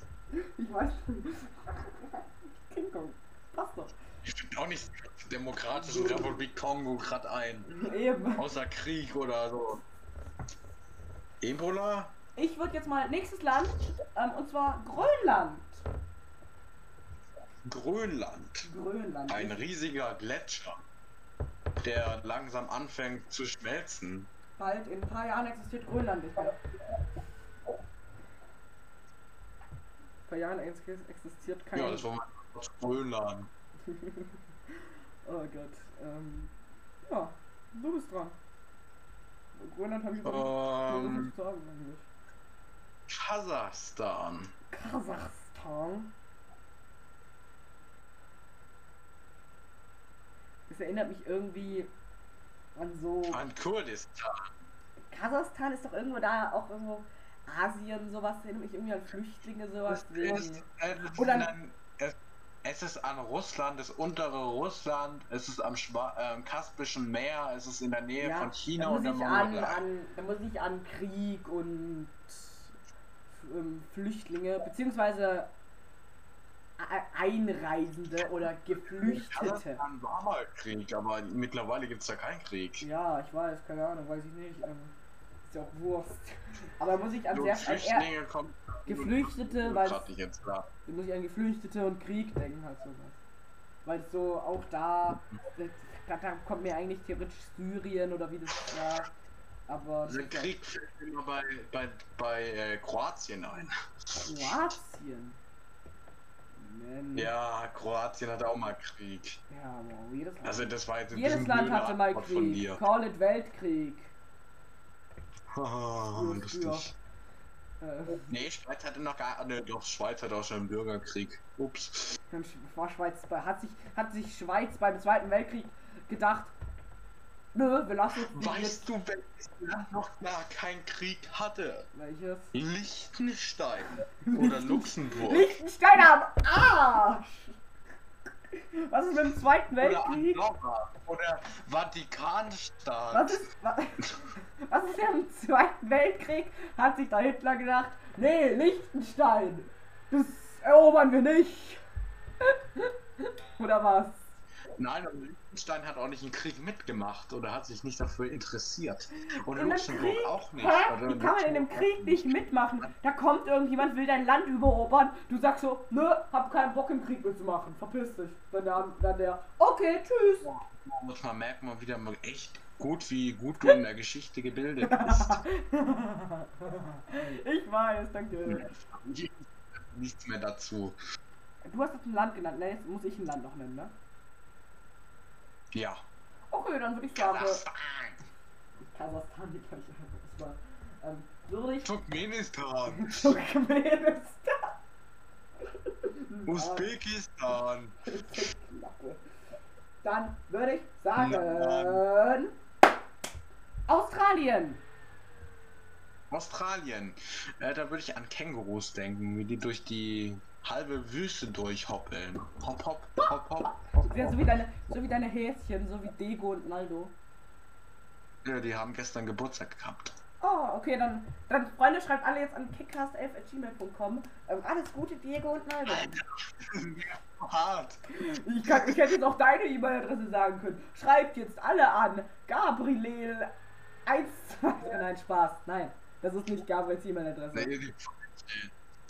A: Ich weiß. King Kong. Passt doch.
B: Ich finde auch nicht Demokratische Republik Kongo gerade ein.
A: Eben.
B: Außer Krieg oder so. Ebola?
A: Ich würde jetzt mal nächstes Land, ähm, und zwar Grönland.
B: Grönland.
A: Grönland.
B: Ein riesiger Gletscher, der langsam anfängt zu schmelzen.
A: Bald in ein paar Jahren existiert Grönland nicht mehr. In ein paar Jahren ex- existiert kein.
B: Ja, das war kurz Grönland.
A: oh Gott. Ähm, ja, du bist dran. Grönland habe ich noch nicht
B: Ähm,
A: zu sagen eigentlich.
B: Kasachstan.
A: Kasachstan. Das erinnert mich irgendwie an so.
B: An Kurdistan.
A: Kasachstan ist doch irgendwo da, auch irgendwo Asien, sowas, erinnert mich irgendwie an Flüchtlinge, sowas.
B: Es ist, es, ist
A: Oder-
B: an, es, es ist an Russland, das untere Russland, es ist am Schwa ähm, Kaspischen Meer, es ist in der Nähe
A: Ja,
B: von China und
A: muss
B: der
A: an, an, da muss ich an Krieg und ähm, Flüchtlinge, beziehungsweise Einreisende oder Geflüchtete.
B: Kasachstan war mal Krieg, aber mittlerweile gibt es da keinen Krieg.
A: Ja, ich weiß, keine Ahnung, weiß ich nicht. Ähm, ist ja auch Wurst. Aber da muss ich an sehr
B: Flüchtlinge kommen.
A: Geflüchtete, weil
B: nicht jetzt klar.
A: da muss ich an Geflüchtete und Krieg denken, halt sowas. Weil so auch da, da, da kommt mir eigentlich theoretisch Syrien oder wie das war. Aber
B: Der
A: ja
B: Krieg fällt immer bei, bei, bei äh, Kroatien ein.
A: Kroatien. Man.
B: Ja, Kroatien hat auch mal Krieg.
A: Ja, wow, jedes Land.
B: Also das war jetzt
A: jedes Land hatte mal
B: von
A: Krieg.
B: dir.
A: Call it Weltkrieg. Früher,
B: lustig.
A: Äh,
B: Nee, Schweiz hatte noch gar. Ne, doch, Schweiz hat auch schon einen Bürgerkrieg. Ups.
A: war Schweiz hat sich hat sich Schweiz beim Zweiten Weltkrieg gedacht, nö, wir lassen die
B: Weißt du, welches Land noch gar keinen Krieg hatte?
A: welches?
B: Liechtenstein oder Luxemburg.
A: Liechtenstein am Arsch! Was ist mit dem Zweiten
B: Oder
A: Weltkrieg?
B: Andorra oder Vatikanstaat.
A: Was ist, wa- was ist im Zweiten Weltkrieg? Hat sich da Hitler gedacht, nee, Liechtenstein, das erobern wir nicht. Oder was?
B: Nein, und Liechtenstein hat auch nicht im Krieg mitgemacht oder hat sich nicht dafür interessiert. Und
A: In
B: Luxemburg
A: Krieg?
B: auch nicht.
A: Hä?
B: Oder
A: Wie kann man in dem
B: Luxemburg
A: Krieg nicht mitmachen? Da kommt irgendjemand, will dein Land übererobern. Du sagst so, nö, hab keinen Bock im Krieg mitzumachen. Verpiss dich. Dann der, dann der okay, tschüss.
B: Da muss man merkt man wieder mal echt gut, wie gut du in der Geschichte gebildet bist.
A: ich weiß, danke.
B: Nichts mehr dazu.
A: Du hast jetzt ein Land genannt, ne? Jetzt muss ich ein Land noch nennen, ne?
B: Ja.
A: Okay, dann würde ich sagen,
B: Kasachstan.
A: Kasachstan, die kann ich einfach erstmal. Ähm, würde ich
B: Turkmenistan.
A: Turkmenistan.
B: Usbekistan.
A: Dann würde ich sagen.
B: Nein.
A: Australien.
B: Australien. Äh, da würde ich an Kängurus denken, wie die durch die halbe Wüste durchhoppeln. Hopp, hopp, hopp, hopp. hopp,
A: Ja, so
B: hopp.
A: wie deine, so wie deine Häschen, so wie Dego und Naldo.
B: Ja, die haben gestern Geburtstag gehabt.
A: Oh, okay, dann, dann Freunde, schreibt alle jetzt an kickcast11.gmail.com. Ähm, alles Gute, Diego und Naldo.
B: Hart.
A: Ich, kann, ich hätte jetzt auch deine E-Mail-Adresse sagen können. Schreibt jetzt alle an. Gabriel 1, 2, nein, Spaß. Nein, das ist nicht Gabriels E-Mail-Adresse.
B: Nee, die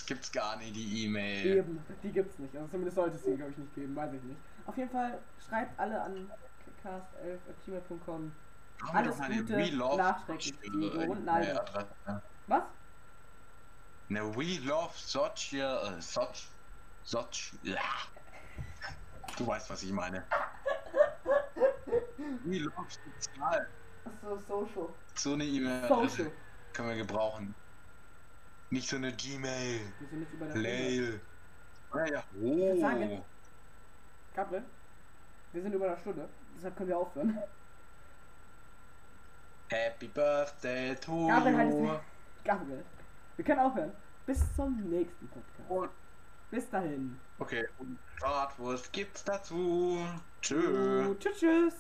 B: gibt's gar nicht, die E-Mail.
A: Eben, die gibt's nicht. Also zumindest sollte es die, glaube ich, nicht geben, weiß ich nicht. Auf jeden Fall schreibt alle an kickcast11.gmail.com.
B: Haben
A: alles Gute,
B: We Love
A: nachträglich, Diego und Naldo. Was?
B: Eine We Love Sochi, äh, Sochi, Sochi, ja. Du weißt, was ich meine. We Love Sozial.
A: Achso, Social.
B: So eine E-Mail
A: Social.
B: können wir gebrauchen. Nicht so eine Gmail.
A: Wir sind jetzt über der Stunde.
B: Lail. Ja, ja.
A: würd sagen,
B: Oh.
A: Gabriel, wir sind über der Stunde. Deshalb können wir aufhören.
B: Happy Birthday to
A: Gabriel, halt
B: you.
A: Gabriel, wir können aufhören. Bis zum nächsten Podcast.
B: Und,
A: Bis dahin.
B: okay, und Bratwurst gibt's dazu. Tschö.
A: Tschüss, tschüss.